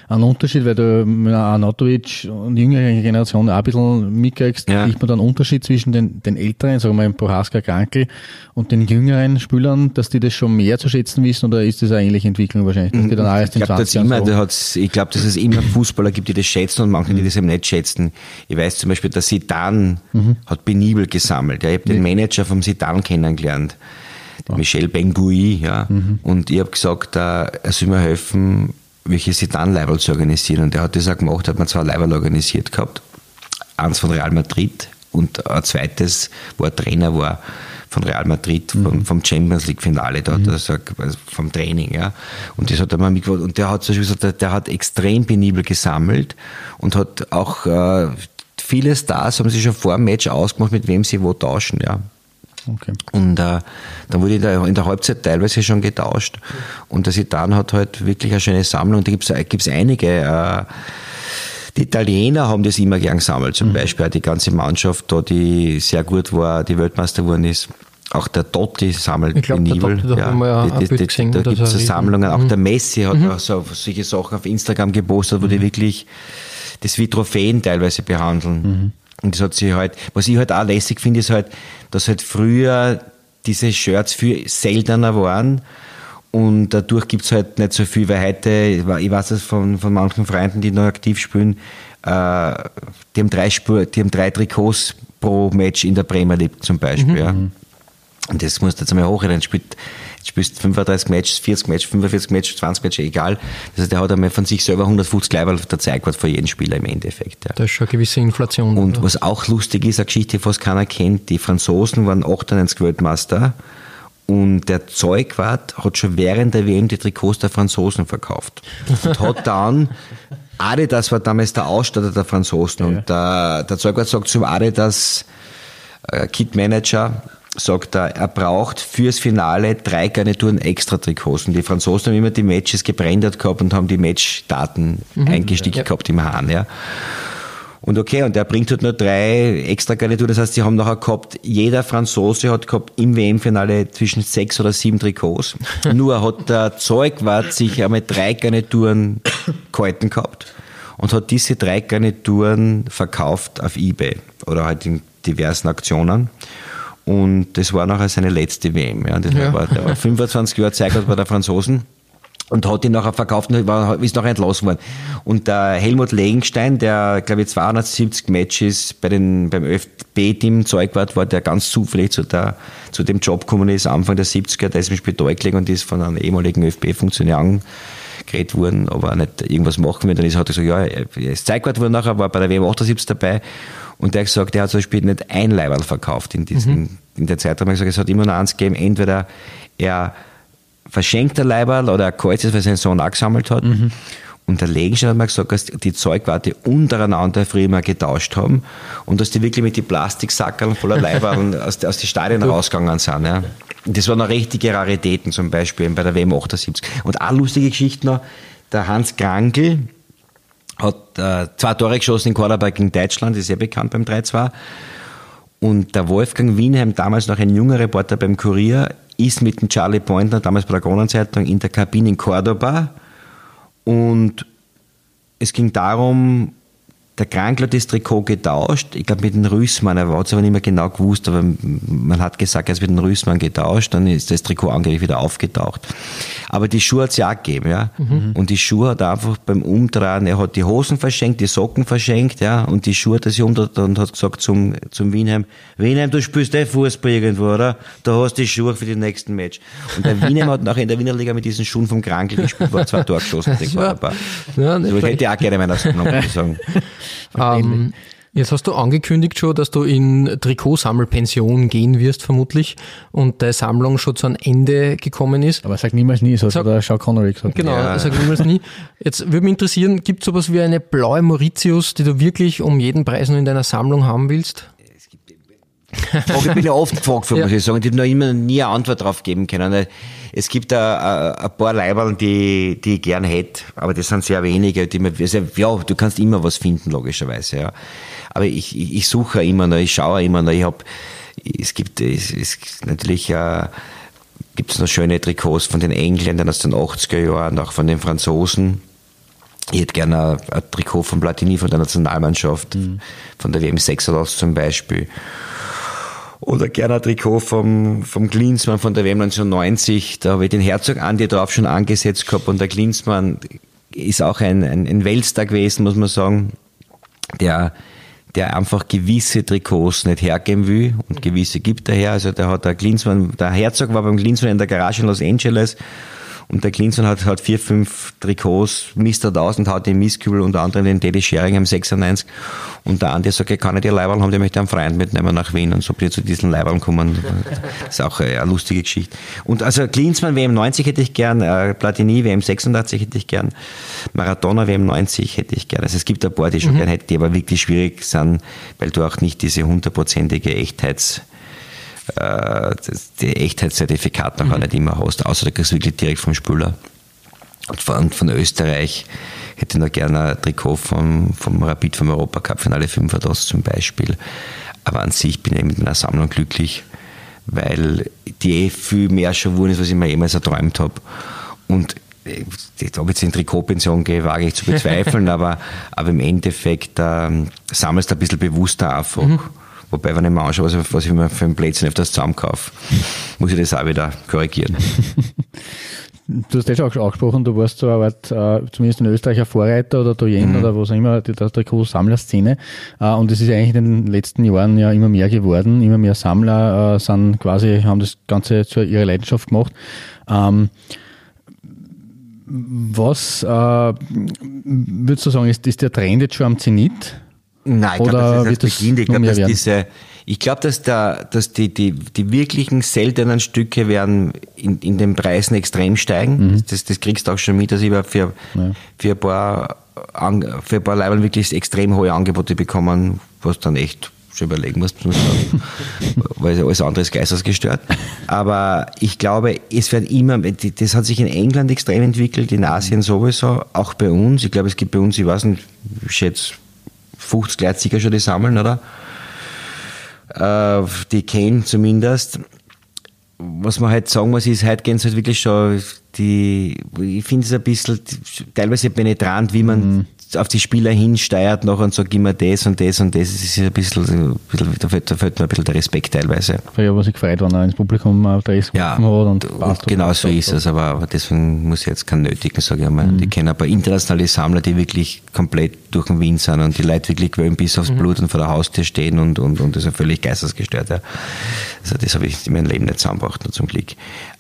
einen Unterschied, weil du mit Arnautovic und jüngere Generation auch ein bisschen mitkriegst, ja. sieht man dann einen Unterschied zwischen den, den älteren, sagen wir mal Prohaska Krankel und den jüngeren Spielern, dass die das schon mehr zu schätzen wissen oder ist das eine ähnliche Entwicklung wahrscheinlich? Dass die dann erst ich glaube, so ich glaube, dass es immer Fußballer gibt, die das schätzen und manche, die das eben nicht schätzen. Ich weiß zum Beispiel, der Sidan mhm. hat penibel gesammelt. Ja, ich habe den Manager vom Sidan kennengelernt. Michel Bengui, ja. Mhm. Und ich habe gesagt, äh, er soll mir helfen, welche Sedan-Leiberl zu organisieren. Und er hat das auch gemacht, hat man zwei Leiberl organisiert gehabt. Eins von Real Madrid und ein zweites, wo er Trainer war von Real Madrid, mhm. vom, vom, Champions League Finale dort, mhm. also vom Training, ja. Und das hat er mal mitgemacht. Und der hat zum Beispiel gesagt, der, der hat extrem penibel gesammelt und hat auch äh, viele Stars haben sich schon vor dem Match ausgemacht, mit wem sie wo tauschen, ja. Okay. Und äh, da wurde in der, in der Halbzeit teilweise schon getauscht. Und der Sidan hat halt wirklich eine schöne Sammlung. Da gibt's gibt's einige. Äh, die Italiener haben das immer gern gesammelt, zum mhm. Beispiel die ganze Mannschaft da, die sehr gut war, die Weltmeister geworden ist. Auch der Totti sammelt ich glaub, Nibel. Da, ja, ja die, die, die, da gibt es Sammlungen. Auch mhm. der Messi hat mhm. auch so, solche Sachen auf Instagram gepostet, wo die mhm. wirklich das wie Trophäen teilweise behandeln. Und das hat sich halt, was ich halt auch lässig finde, ist halt, dass halt früher diese Shirts viel seltener waren und dadurch gibt es halt nicht so viel, weil heute, ich weiß es von, von manchen Freunden, die noch aktiv spielen, äh, die, haben drei Spur, die haben drei Trikots pro Match in der Premier League zum Beispiel. Mhm. Ja. Und das musst du jetzt einmal hochrechnen. Spielt, spielst 35 Matches, 40 Matches, 45 Matches, 20 Matches, egal. Das heißt, der hat einmal von sich selber 150 Leiber der Zeigwart für jeden Spieler im Endeffekt. Ja. Da ist schon eine gewisse Inflation. Und oder? was auch lustig ist, eine Geschichte, die fast keiner kennt, die Franzosen waren 98 Weltmeister und der Zeugwart hat schon während der WM die Trikots der Franzosen verkauft. Und hat dann Adidas war damals der Ausstatter der Franzosen. Ja. Und der, der Zeugwart sagt zum Adidas äh, Kit Manager, sagt er, er braucht fürs Finale drei Garnituren extra Trikots. Und die Franzosen haben immer die Matches gebrandet gehabt und haben die Matchdaten mhm, eingestickt ja. gehabt im Hahn. Ja. Und okay, und der bringt halt nur drei extra Garnituren. Das heißt, sie haben nachher gehabt, jeder Franzose hat gehabt im WM-Finale zwischen sechs oder sieben Trikots. [laughs] nur hat der Zeugwart sich einmal drei Garnituren gehalten gehabt und hat diese drei Garnituren verkauft auf Ebay oder halt in diversen Aktionen. Und das war nachher seine letzte WM. Ja. Das ja. War, der war 25 Jahre Zeit bei der Franzosen und hat ihn nachher verkauft und war, ist nachher entlassen worden. Und der Helmut Legenstein, der, glaube ich, 270 Matches bei den, beim ÖFB-Team Zeugwart war, der ganz zufällig zu, der, zu dem Job gekommen ist, Anfang der 70er, der ist im Spital gelegen und ist von einem ehemaligen ÖFB-Funktionär angeredet worden, aber nicht irgendwas machen will. Dann ist, hat er gesagt, ja, er ist Zeugwart worden nachher, war bei der WM 78 dabei und der hat gesagt, der hat zum Beispiel nicht ein Leiberl verkauft in, diesen, mhm. in der Zeit. Da hat gesagt, es hat immer nur eins gegeben, entweder er verschenkter Leiberl oder ein Kreuz, weil sein Sohn auch gesammelt hat. Mhm. Und der Legenstein hat mir gesagt, dass die Zeugwarte untereinander früher mal getauscht haben und dass die wirklich mit den Plastiksackerl voller Leiberl [laughs] aus, aus den Stadien rausgegangen sind. Ja. Das waren noch richtige Raritäten, zum Beispiel bei der WM 78. Und eine lustige Geschichte noch, der Hans Krankel hat äh, zwei Tore geschossen in Quarterback gegen Deutschland, ist sehr bekannt beim 3-2. Und der Wolfgang Wienheim, damals noch ein junger Reporter beim Kurier, ist mit dem Charlie Pointner, damals bei der Kronenzeitung, in der Kabine in Cordoba. Und es ging darum, der Krankler hat das Trikot getauscht, ich glaube mit dem Rüßmann, er hat es aber nicht mehr genau gewusst, aber man hat gesagt, er ist mit dem Rüßmann getauscht, dann ist das Trikot angeblich wieder aufgetaucht. Aber die Schuhe hat es ja auch gegeben, ja. Mhm. Und die Schuhe hat er einfach beim Umdrehen, er hat die Hosen verschenkt, die Socken verschenkt, ja, und die Schuhe hat er sich umdreht und hat gesagt zum, zum Wienheim, Wienheim, du spielst eh Fußball irgendwo, oder? Da hast du die Schuhe für den nächsten Match. Und der Wienheim hat nachher in der Wiener Liga mit diesen Schuhen vom Krankel gespielt, war zwei Tore geschossen, ja, ja, so, ich hätte auch gerne meiner ich sagen. [laughs] Ähm, jetzt hast du angekündigt schon, dass du in Trikotsammelpension gehen wirst, vermutlich, und deine Sammlung schon zu einem Ende gekommen ist. Aber sag niemals nie, so hat der Sean Connery gesagt. Genau, ja. sag niemals nie. Jetzt würde mich interessieren, gibt es sowas wie eine blaue Mauritius, die du wirklich um jeden Preis noch in deiner Sammlung haben willst? Frage bin ja oft gefragt, ja. muss ich sagen. Ich habe noch immer nie eine Antwort darauf geben können. Es gibt ein, ein paar Leiberl, die, die ich gern hätte, aber das sind sehr wenige. Die man, also, ja, du kannst immer was finden, logischerweise. Ja. Aber ich, ich, ich suche immer noch, ich schaue immer noch. Ich hab, es gibt es, es natürlich äh, gibt es noch schöne Trikots von den Engländern aus den 80er Jahren, auch von den Franzosen. Ich hätte gerne ein, ein Trikot von Platini von der Nationalmannschaft, mhm. von der WM 86 zum Beispiel. Oder gerne ein Trikot vom, vom Klinsmann von der WM 1990. Da habe ich den Herzog Andi drauf schon angesetzt gehabt und der Klinsmann ist auch ein, ein, ein Weltstar gewesen, muss man sagen, der, der einfach gewisse Trikots nicht hergeben will und gewisse gibt er her. Also der hat der Klinsmann, der Herzog war beim Klinsmann in der Garage in Los Angeles Und der Klinsmann hat, hat vier, fünf Trikots, er aus und hat den Misskübel, unter anderem den Daddy Schering am 96. Und der Andi sagt, ich kann nicht die Leiberl haben, der möchte einen Freund mitnehmen nach Wien. Und so bin ich zu diesen Leiberl gekommen. Das [laughs] ist auch eine, lustige Geschichte. Und also Klinsmann WM 90 hätte ich gern, äh, Platini WM 86 hätte ich gern, Maradona WM 90 hätte ich gern. Also es gibt ein paar, die ich schon mhm. gern hätte, die aber wirklich schwierig sind, weil du auch nicht diese hundertprozentige Echtheits äh, die Echtheitszertifikat nachher mhm. nicht immer hast, außer du kriegst wirklich direkt vom Spüler. Und von, von Österreich hätte ich noch gerne ein Trikot vom, vom Rapid vom Europacup Finale 5 das zum Beispiel. Aber an sich bin ich mit meiner Sammlung glücklich, weil die eh viel mehr schon wurden ist, was ich mir jemals erträumt habe. Und äh, ob ich jetzt in Trikotpension gehe, wage ich zu bezweifeln, [laughs] aber, aber im Endeffekt ähm, sammelst du ein bisschen bewusster einfach. Mhm. Wobei, wenn ich mir anschaue, was, was ich mir für ein Plätzchen öfters zusammenkaufe, muss ich das auch wieder korrigieren. [laughs] Du hast ja schon angesprochen, du warst so eine Art, äh, zumindest in Österreich ein Vorreiter oder Doyen mhm. oder was auch immer, der Trikot-Sammlerszene. Äh, und es ist eigentlich in den letzten Jahren ja immer mehr geworden. Immer mehr Sammler äh, sind quasi, haben das Ganze zu ihrer Leidenschaft gemacht. Ähm, was äh, würdest du sagen, ist, ist der Trend jetzt schon am Zenit? Nein, ich glaube, das ist das Beginn. Ich glaube, dass diese, ich glaube, dass, da, dass die, die, die wirklichen seltenen Stücke werden in, in den Preisen extrem steigen. Mhm. Das, das kriegst du auch schon mit, dass ich für, ja. für ein paar, für ein paar Leibern wirklich extrem hohe Angebote bekommen, was dann echt schon überlegen musst, [laughs] weil alles andere ist geistesgestört. Aber ich glaube, es werden immer, das hat sich in England extrem entwickelt, in Asien sowieso, auch bei uns. Ich glaube, es gibt bei uns, ich weiß nicht, ich schätze 50 Leute sicher schon die sammeln, oder? Äh, die kennen zumindest. Was man halt sagen muss, ist, heute gehen es halt wirklich schon die, ich finde es ein bisschen teilweise penetrant, wie man mhm auf die Spieler hinsteuert noch und sagt, gib mir das und das und das. Das ist ein bisschen, ein bisschen da, fällt, da fällt mir ein bisschen der Respekt teilweise. Ja, was ich gefreut, wenn er ins Publikum Dress ja, hat. Und, und genau so ist es, aber, aber deswegen muss ich jetzt keinen nötigen, sage ich einmal. Mhm. Ich kenne ein paar internationale Sammler, die wirklich komplett durch den Wind sind und die Leute wirklich wollen bis aufs mhm. Blut und vor der Haustür stehen und, und, und das ist völlig geistesgestört. Ja. Also das habe ich in meinem Leben nicht zusammengebracht, nur zum Glück.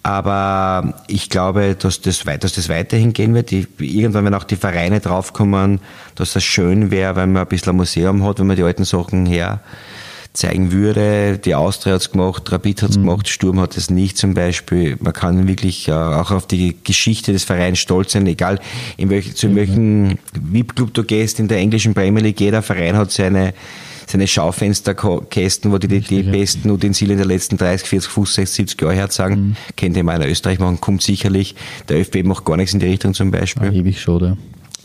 Aber ich glaube, dass das, dass das weiterhin gehen wird. Ich, irgendwann, wenn auch die Vereine draufkommen, dass das schön wäre, wenn man ein bisschen ein Museum hat, wenn man die alten Sachen her zeigen würde. Die Austria hat es gemacht, Rapid hat es mhm. gemacht, Sturm hat es nicht zum Beispiel. Man kann wirklich äh, auch auf die Geschichte des Vereins stolz sein, egal in welch, zu mhm. welchem VIP-Club du gehst in der englischen Premier League. Jeder Verein hat seine seine Schaufensterkästen, wo die die, die besten Utensilien der letzten 30, 40, 50, 70 Jahre her sagen. Mhm. Kennt ihr mal in Österreich machen, kommt sicherlich. Der ÖFB macht gar nichts in die Richtung zum Beispiel. Ah, ewig schon, ja.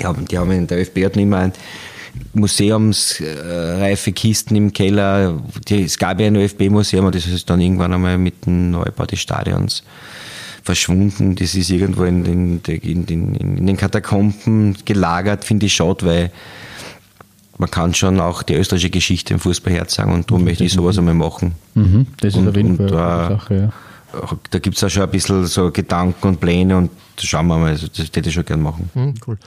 Ja, die haben, der ÖFB hat nicht mehr ein museumsreife Kisten im Keller. Die, es gab ja ein ÖFB-Museum, aber das ist dann irgendwann einmal mit dem Neubau des Stadions verschwunden. Das ist irgendwo in den, in den, in den Katakomben gelagert, finde ich schade, weil man kann schon auch die österreichische Geschichte im Fußball herzagen und darum möchte ich sowas einmal machen. Mhm, das ist und, auf jeden Fall eine Sache, ja. Da gibt es auch schon ein bisschen so Gedanken und Pläne und schauen wir mal, also das hätte ich schon gerne machen. Mhm, cool.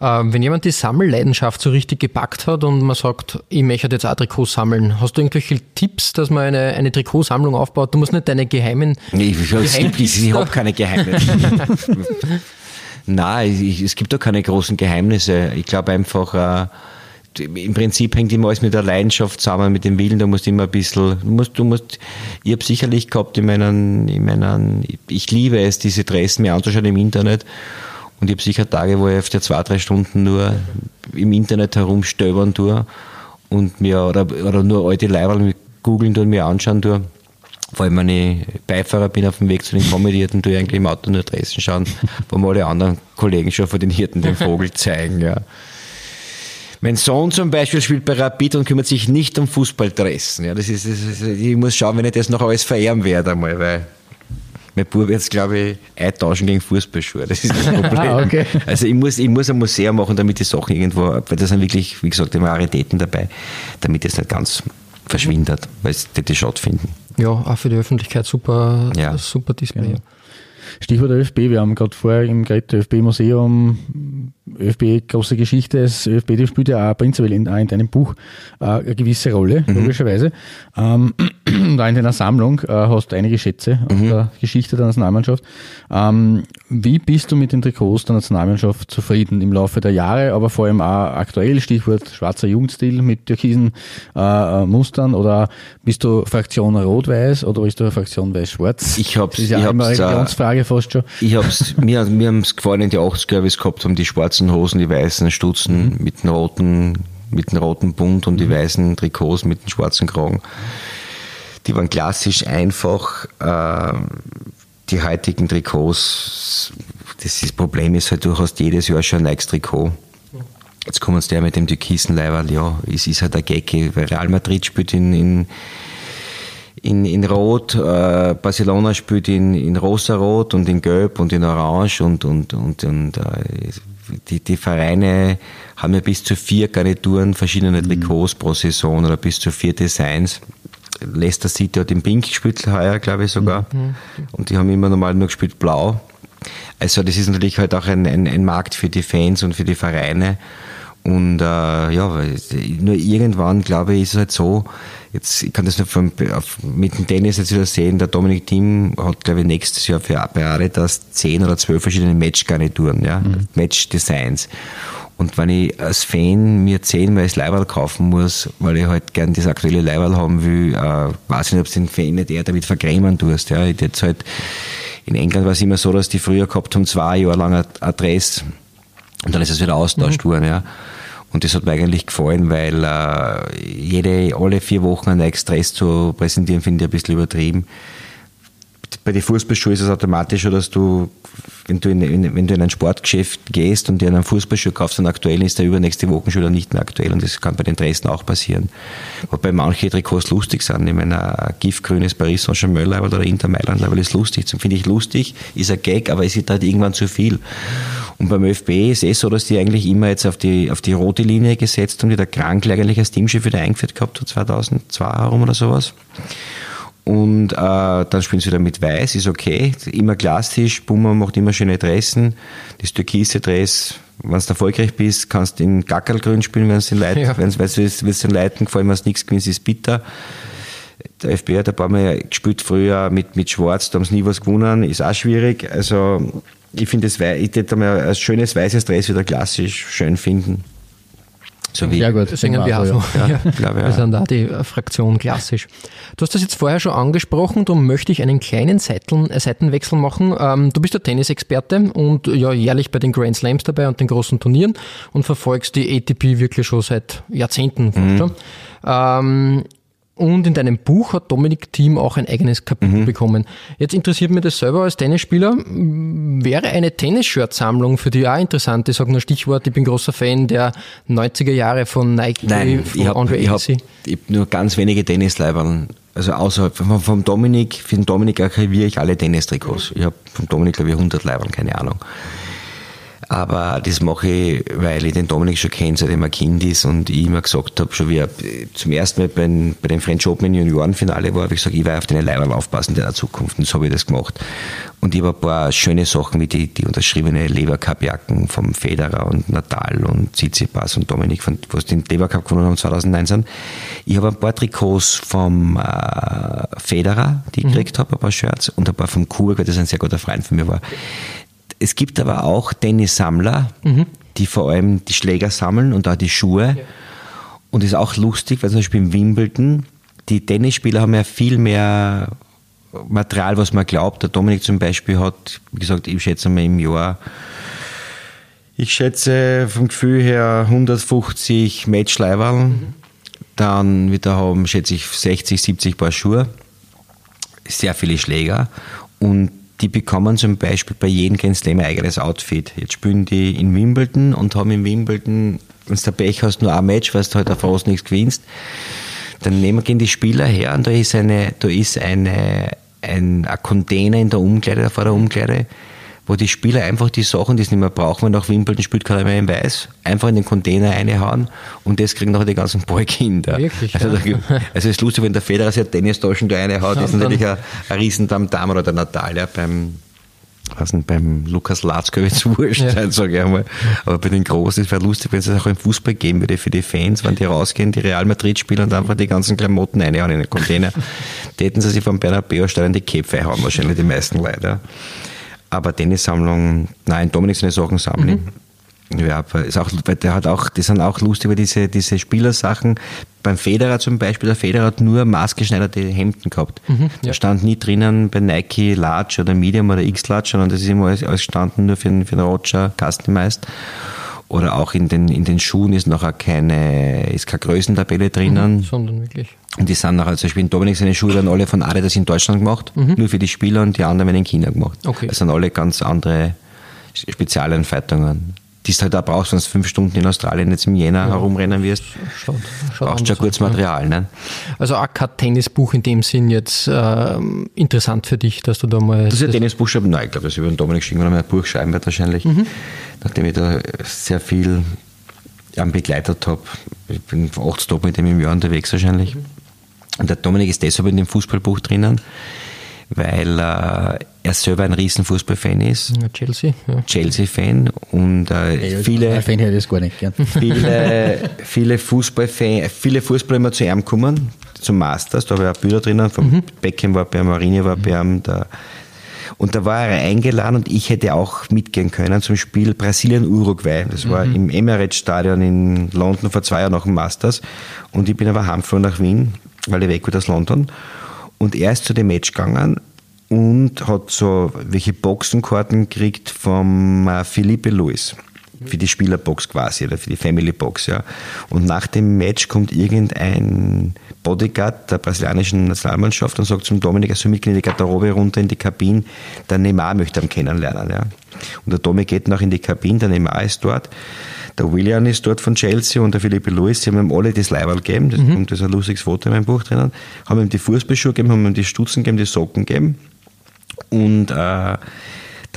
Ähm, wenn jemand die Sammelleidenschaft so richtig gepackt hat und man sagt, ich möchte jetzt auch Trikots sammeln, hast du irgendwelche Tipps, dass man eine, eine Trikotsammlung aufbaut? Du musst nicht deine geheimen. Nee, ich, ich, ich habe keine Geheimnisse. [laughs] Nein, ich, es gibt doch keine großen Geheimnisse. Ich glaube einfach, äh, im Prinzip hängt immer alles mit der Leidenschaft zusammen, mit dem Willen. Du musst immer ein bisschen, du musst, du musst, ich habe sicherlich gehabt in meinen, in meinen, ich liebe es, diese Dressen mir anzuschauen im Internet. Und ich habe sicher Tage, wo ich auf der zwei, drei Stunden nur im Internet herumstöbern tue und mir, oder, oder nur alte Leiberl googeln und mir anschauen tue. Vor allem, wenn ich Beifahrer bin auf dem Weg zu den Komödierten, tue ich eigentlich im Auto nur Dressen schauen, wo mir alle anderen Kollegen schon von den Hirten den Vogel zeigen, ja. Mein Sohn zum Beispiel spielt bei Rapid und kümmert sich nicht um Fußballdressen. Ja, das ist, das ist, ich muss schauen, wenn ich das noch alles verehren werde einmal, weil mein Bub jetzt, glaube ich, eintauschen gegen Fußballschuhe. Das ist das [laughs] Problem. ah, okay. Also ich muss, ich muss ein Museum machen, damit die Sachen irgendwo, weil da sind wirklich, wie gesagt, immer Raritäten dabei, damit das nicht ganz verschwindet, weil es die Schott finden. Ja, auch für die Öffentlichkeit super, ja. super Display. Ja. Stichwort ÖFB, wir haben gerade vorher im ÖFB-Museum ÖFB große Geschichte, das ÖFB spielt ja auch prinzipiell in, in deinem Buch äh, eine gewisse Rolle, mhm. logischerweise. Ähm, [clears throat] da in deiner Sammlung äh, hast du einige Schätze mhm. aus der Geschichte der Nationalmannschaft. Ähm, wie bist du mit den Trikots der Nationalmannschaft zufrieden im Laufe der Jahre, aber vor allem auch aktuell, Stichwort schwarzer Jugendstil mit türkisen äh, Mustern oder bist du Fraktion Rot-Weiß oder bist du Fraktion Weiß-Schwarz? Ich hab's, das ist ja ich immer eine Religionsfrage fast schon. Ich hab's, mir, mir haben's gefallen in die 80er, wie es gehabt haben, die schwarzen Hosen, die weißen Stutzen mhm. mit dem roten, mit dem roten Bund und die mhm. weißen Trikots mit dem schwarzen Kragen. Die waren klassisch einfach. Äh, die heutigen Trikots, das, das Problem ist halt, du hast jedes Jahr schon ein neues Trikot. Jetzt kommen uns der mit dem türkisen Leiberl, ja, es ist halt ein Gecke, weil Real Madrid spielt in, in, in, in Rot, äh, Barcelona spielt in, in rosa-rot und in Gelb und in Orange und, und, und, und äh, die, die Vereine haben ja bis zu vier Garnituren verschiedene mhm. Trikots pro Saison oder bis zu vier Designs. Leicester City hat in Pink gespielt, heuer glaube ich sogar. Mhm. Und die haben immer normal nur gespielt Blau. Also das ist natürlich halt auch ein, ein, ein Markt für die Fans und für die Vereine. Und äh, ja, nur irgendwann, glaube ich, ist es halt so, jetzt ich kann das nur vom, auf, mit dem Tennis jetzt wieder sehen, der Dominik Thiem hat, glaube ich, nächstes Jahr für das zehn oder zwölf verschiedene Matchgarnituren, ja, mhm. Match-Designs. Und wenn ich als Fan mir zehnmal das Leiberl kaufen muss, weil ich halt gern das aktuelle Leiberl haben will, äh, weiß ich nicht, ob es den Fan nicht eher damit vergrämen tust. Ja. Ich jetzt halt, in England war es immer so, dass die früher gehabt haben, zwei Jahre lang ein Adress und dann ist es wieder austauscht mhm. worden. Ja. Und das hat mir eigentlich gefallen, weil äh, jede, alle vier Wochen einen Stress zu präsentieren, finde ich ein bisschen übertrieben bei den Fußballschuhen ist es automatisch so, dass du, wenn du in, wenn du in ein Sportgeschäft gehst und dir einen Fußballschuh kaufst, dann aktuell ist der übernächste Wochenschuh dann nicht mehr aktuell und das kann bei den Dresden auch passieren. Wobei manche Trikots lustig sind. Ich meine, ein giftgrünes Paris Saint-Germain oder Inter Mailand Level ist lustig. Das finde ich lustig, ist ein Gag, aber es ist halt irgendwann zu viel. Und beim ÖFB ist es so, dass die eigentlich immer jetzt auf die, auf die rote Linie gesetzt haben, die der Krankel eigentlich als Teamchef wieder eingeführt gehabt hat, 2002 herum oder sowas. Und äh, dann spielen sie wieder mit Weiß, ist okay. Immer klassisch, Bummer macht immer schöne Dressen. Das türkise Dress, wenn du erfolgreich bist, kannst du in Gackerlgrün spielen, wenn es den Leuten, ja. wenn es den Leuten gefallen, wenn es nichts gewinnst, ist bitter. Der FB hat ein paar Mal gespielt früher mit, mit Schwarz, da haben sie nie was gewonnen, ist auch schwierig. Also ich finde, ich hätte mal ein schönes weißes Dress wieder klassisch schön finden. So wie ja gut, singen wir auch so. Ja, ja. Ja. Wir sind da die äh, Fraktion klassisch. Du hast das jetzt vorher schon angesprochen, darum möchte ich einen kleinen Seiten, äh, Seitenwechsel machen. Ähm, du bist der Tennisexperte und ja jährlich bei den Grand Slams dabei und den großen Turnieren und verfolgst die ATP wirklich schon seit Jahrzehnten. Mhm. Ähm, und in deinem Buch hat Dominik Thiem auch ein eigenes Kapitel mhm. bekommen. Jetzt interessiert mich das selber als Tennisspieler. Wäre eine Tennis-Shirt-Sammlung für dich auch interessant? Ich sage nur Stichwort, ich bin großer Fan der 90er Jahre von Nike, Nein, von ich hab, Andre ich habe hab nur ganz wenige Tennisleibern. Also außerhalb vom, vom Dominik, für den Dominik archiviere ich alle Tennistrikots. Ich habe vom Dominik, glaube ich, 100 Leibern, keine Ahnung. Aber das mache ich, weil ich den Dominik schon kenne, seitdem er Kind ist und ich immer gesagt habe, schon wie er zum ersten Mal bei, bei dem French Open Juniorenfinale war, habe ich gesagt, ich werde auf deine Leiber aufpassen in der Zukunft. Und so habe ich das gemacht. Und ich habe ein paar schöne Sachen wie die, die unterschriebene Levercup-Jacken vom Federer und Natal und Tsitsipas und Dominik, von, was den Levercup gewonnen haben 2019. Ich habe ein paar Trikots vom äh, Federer, die ich mhm. gekriegt habe, ein paar Shirts und ein paar vom Kurg, weil das ein sehr guter Freund von mir war. Es gibt aber auch Tennissammler, mhm. die vor allem die Schläger sammeln und auch die Schuhe. Ja. Und das ist auch lustig, weil zum Beispiel in Wimbledon, die Tennisspieler haben ja viel mehr Material, was man glaubt. Der Dominik zum Beispiel hat, wie gesagt, ich schätze mal im Jahr, ich schätze vom Gefühl her 150 Matchleiberl. Mhm. Dann wieder haben, schätze ich, 60, 70 Paar Schuhe. Sehr viele Schläger. Und die bekommen zum Beispiel bei jedem Grand Slam ein eigenes Outfit. Jetzt spielen die in Wimbledon und haben in Wimbledon, wenn du der Pech hast, nur ein Match, weil du halt auf fast nichts gewinnst. Dann nehmen gehen die Spieler her und da ist eine, da ist eine, ein, ein Container in der Umkleide, vor der Umkleide, wo die Spieler einfach die Sachen, die sie nicht mehr brauchen, wenn nach Wimbledon spielt keiner mehr in Weiß, einfach in den Container reinhauen und das kriegen nachher die ganzen Ballkinder. Wirklich? Also, ja. da, also es ist lustig, wenn der Federer sich Tennistaschen da reinhaut, ja, ist natürlich ein, ein Riesendam-Dam oder der Natalia beim was denn, beim Lukas Latzko jetzt [laughs] wurscht ja. sein, sage ich einmal. Aber bei den Großen, es wäre lustig, wenn es auch im Fußball geben würde für die Fans, wenn die rausgehen, die Real Madrid spielen und einfach die ganzen Klamotten reinhauen in den Container. die hätten sie sich vom Bernabeu-Stadion die Köpfe haben, wahrscheinlich die meisten Leute. Aber Tennissammlung, nein, Dominik seine Sachen sammeln. Mhm. Ja, ist auch, der hat auch, die sind auch lustig über diese, diese Spielersachen. Beim Federer zum Beispiel, der Federer hat nur maßgeschneiderte Hemden gehabt. Mhm, ja. Da stand nie drinnen bei Nike Large oder Medium oder X-Large, sondern das ist immer alles gestanden nur für den, für den Roger customized. Oder auch in den, in den Schuhen ist noch keine, ist keine Größentabelle drinnen. Mhm, sondern wirklich. Und die sind nachher, zum Beispiel in Dominik seine Schuhe werden alle von Adidas in Deutschland gemacht, mhm. nur für die Spieler und die anderen werden in China gemacht. Okay. Das sind alle ganz andere Spezialanfertigungen die du halt auch brauchst, wenn du fünf Stunden in Australien jetzt im Jänner ja. herumrennen wirst. Schaut, schaut brauchst schon gutes Material. Ne? Also auch kein Tennisbuch in dem Sinn jetzt äh, interessant für dich, dass du da mal... Das ist ein Tennisbuch, nein, ich glaube, das über den Dominik Schinger mal ein Buch schreiben wird wahrscheinlich, mhm. nachdem ich da sehr viel ja, begleitet habe. Ich bin acht Stop mit dem im Jahr unterwegs wahrscheinlich. Mhm. Und der Dominik ist deshalb in dem Fußballbuch drinnen, weil äh, er selber ein riesen Fußballfan ist. Ja, Chelsea. Ja. Chelsea-Fan und äh, viele, Fan hätte das gar nicht gern. [laughs] viele, viele Fußballfan, viele Fußballer immer zu ihm kommen, zum Masters, da habe ich auch Bilder drinnen, vom mhm. Beckham war bei ihm, Marini war bei ihm, der, und da war er eingeladen und ich hätte auch mitgehen können zum Spiel Brasilien-Uruguay. Das war mhm. im Emirates-Stadion in London vor zwei Jahren nach dem Masters. Und ich bin aber heimgefahren nach Wien, weil ich weg war aus London. Und er ist zu dem Match gegangen und hat so welche Boxenkarten gekriegt vom äh, Felipe Luis für die Spielerbox quasi oder für die Family Box, ja. Und nach dem Match kommt irgendein Bodyguard der brasilianischen Nationalmannschaft und sagt zum Dominik, soll mitgehen in die Garderobe runter in die Kabine, der Neymar möchte ihn kennenlernen, ja. Und der Dominik geht noch in die Kabine, der Neymar ist dort, der William ist dort von Chelsea und der Philippe Lewis, sie haben ihm alle das Leiberl gegeben, das, mhm. das ist ein lustiges Foto in meinem Buch drinnen, haben ihm die Fußballschuhe gegeben, haben ihm die Stutzen gegeben, die Socken gegeben und äh,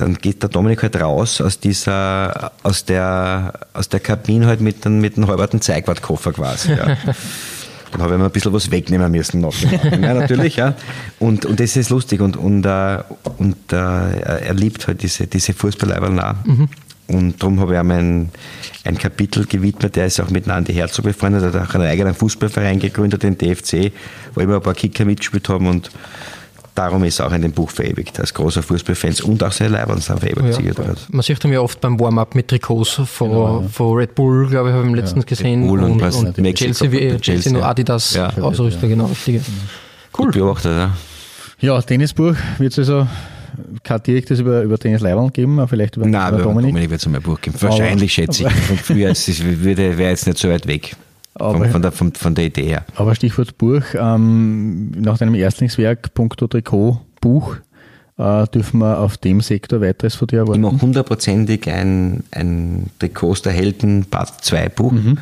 dann geht der Dominik halt raus aus dieser, aus der, aus der Kabine halt mit, den, mit einem halberten Zeigwartkoffer quasi. Ja. [laughs] Dann habe ich mir ein bisschen was wegnehmen müssen noch. ja, [laughs] natürlich, ja. Und, und das ist lustig und, und, uh, und uh, er liebt halt diese, diese Fußballleiber nah. Mhm. Und darum habe ich ihm ein, ein Kapitel gewidmet, der ist auch mit Nandi Herzog befreundet, hat auch einen eigenen Fußballverein gegründet, den DFC, wo immer ein paar Kicker mitgespielt haben und darum ist er auch in dem Buch verewigt, als großer Fußballfans und auch seine Leibern sind verewigt. Ja, man sieht ihn ja oft beim Warm-up mit Trikots von, genau, ja. von Red Bull, glaube ich, habe ich letztens ja. gesehen. Red Bull und, und, und Chelsea, wie, Chelsea, nur Adidas ja. Ausrüster, genau, richtige. Cool. Gut beobachtet, ja. Ja, Tennisbuch wird es also kein direktes über, über Tennis Leibern geben, aber vielleicht über, Nein, über Dominik. Dominik wird es ein Buch geben. Wahrscheinlich, aber, schätze ich. [laughs] Von früher wäre jetzt nicht so weit weg. Aber, von, von, der, von, von, der Idee her. Aber Stichwort Buch, ähm, nach deinem Erstlingswerk, Punkto Trikot, Buch, äh, dürfen wir auf dem Sektor weiteres von dir erwarten? Mache hundertprozentig ein, ein Trikots der Helden Part 2 Buch. Mhm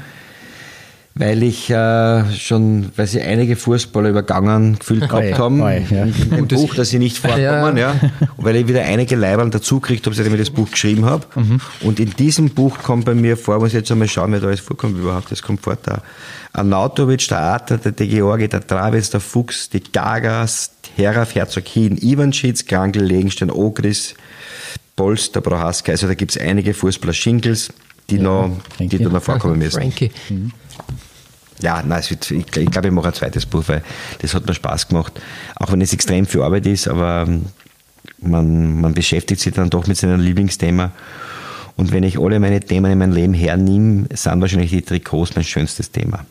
weil ich äh, schon, weil sie einige Fußballer übergangen gefühlt gehabt oh, haben, oh, ja. im Buch, dass sie nicht vorkommen, ja. ja. Weil ich wieder einige Leiberl dazu gekriegt habe, seitdem ich das Buch geschrieben habe. Mhm. Und in diesem Buch kommt bei mir vor, muss ich jetzt einmal schauen, wer da alles vorkommt überhaupt. Das kommt vor, der Arnautovic, der Arthur, der De Georgi, der Travis, der Fuchs, die Gagas, Heraf, Herzog Hien, Ivanschitz, Krangel, Legenstein, Ogris, Polster, Prohaska. Also da gibt es einige Fußballer, Schinkels, die, ja, noch, die da noch vorkommen müssen. Frankie. Mhm. Ja, nein, es wird, ich, ich glaube, ich mache ein zweites Buch, weil das hat mir Spaß gemacht. Auch wenn es extrem viel Arbeit ist, aber ähm, man, man beschäftigt sich dann doch mit seinem Lieblingsthema. Und wenn ich alle meine Themen in mein Leben hernehme, sind wahrscheinlich die Trikots mein schönstes Thema.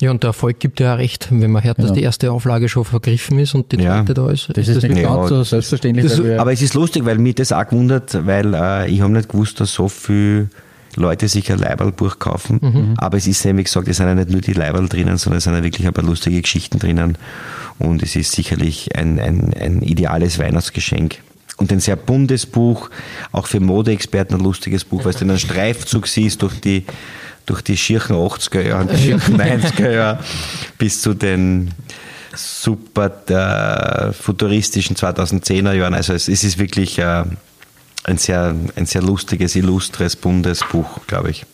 Ja, und der Erfolg gibt ja recht, wenn man hört, dass ja. die erste Auflage schon vergriffen ist und die zweite ja. da ist. Das ist, ist nicht ganz so selbstverständlich. Das, aber es ist lustig, weil mich das auch gewundert, weil äh, ich habe nicht gewusst, dass so viel Leute sich ein Leiberlbuch kaufen. Mhm. Aber es ist ja, wie gesagt, es sind ja nicht nur die Leiberl drinnen, sondern es sind ja wirklich ein paar lustige Geschichten drinnen. Und es ist sicherlich ein, ein, ein ideales Weihnachtsgeschenk. Und ein sehr buntes Buch, auch für Modeexperten ein lustiges Buch, weil du einen Streifzug siehst durch die, durch die schirchen 80er Jahre und die schirchen [laughs] 90er Jahre bis zu den super äh, futuristischen 2010er Jahren. Also es, es ist wirklich äh, ein sehr, ein sehr lustiges, illustres, buntes Buch, glaube ich.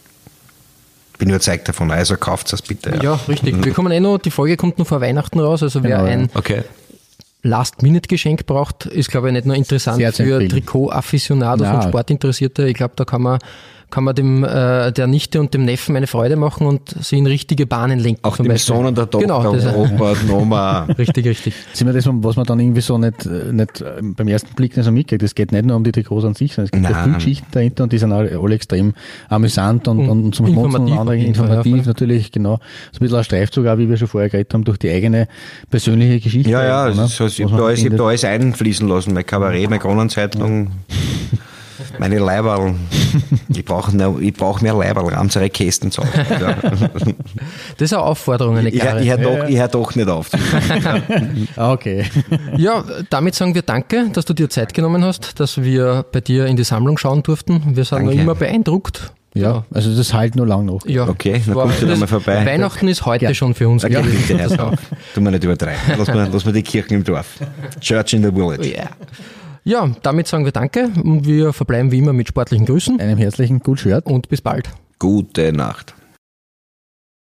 Bin überzeugt davon, also kauft es bitte. Ja, ja richtig. Wir kommen eh noch, die Folge kommt noch vor Weihnachten raus, also wer genau, ein okay. Last-Minute-Geschenk braucht, ist, glaube ich, nicht nur interessant für. Trikot-Afficionados und Sportinteressierte. Ich glaube, da kann man, kann man dem, äh, der Nichte und dem Neffen eine Freude machen und sie in richtige Bahnen lenken. Auch dem Beispiel. Sohn und der Tochter, Genau, das, Opa, und Oma. richtig, richtig. Sind wir das, was man dann irgendwie so nicht, nicht äh, beim ersten Blick nicht so mitkriegt. Es geht nicht nur um die Trikots an sich, sondern es gibt ja Nein. viele Geschichten dahinter und die sind alle, alle extrem amüsant und, Und und zum Schmunzeln und informativ andere auf jeden Fall, informativ ja, natürlich, genau. So ein bisschen ein Streifzug auch, wie wir schon vorher geredet haben, durch die eigene persönliche Geschichte. Ja, ja, ne? das heißt, ich habe da, alles- ich hab findet. da alles einfließen lassen. Mein Kabarett, meine Kronenzeitung, [laughs] meine Leiberl. [laughs] Ich brauche ich brauch mehr Leiberl, Ramsere Kästen zu Hause. [laughs] Ja. Das ist eine Aufforderung, eine Ich, ich, klare. hör doch, ich hör doch nicht auf. [laughs] Ah, okay. Ja, damit sagen wir danke, dass du dir Zeit genommen hast, dass wir bei dir in die Sammlung schauen durften. Wir sind noch immer beeindruckt. Ja, also das halt nur lang noch. Ja, Okay, dann kommst du da das- mal vorbei. Weihnachten ist heute Ja. schon für uns. Okay, bitte, hör auf. Tu mir nicht übertreiben. Lass mal, lass mal die Kirchen im Dorf. Church in the Village. Ja. Ja, damit sagen wir danke und wir verbleiben wie immer mit sportlichen Grüßen Einem herzlichen Gut Shirt. und bis bald. Gute Nacht.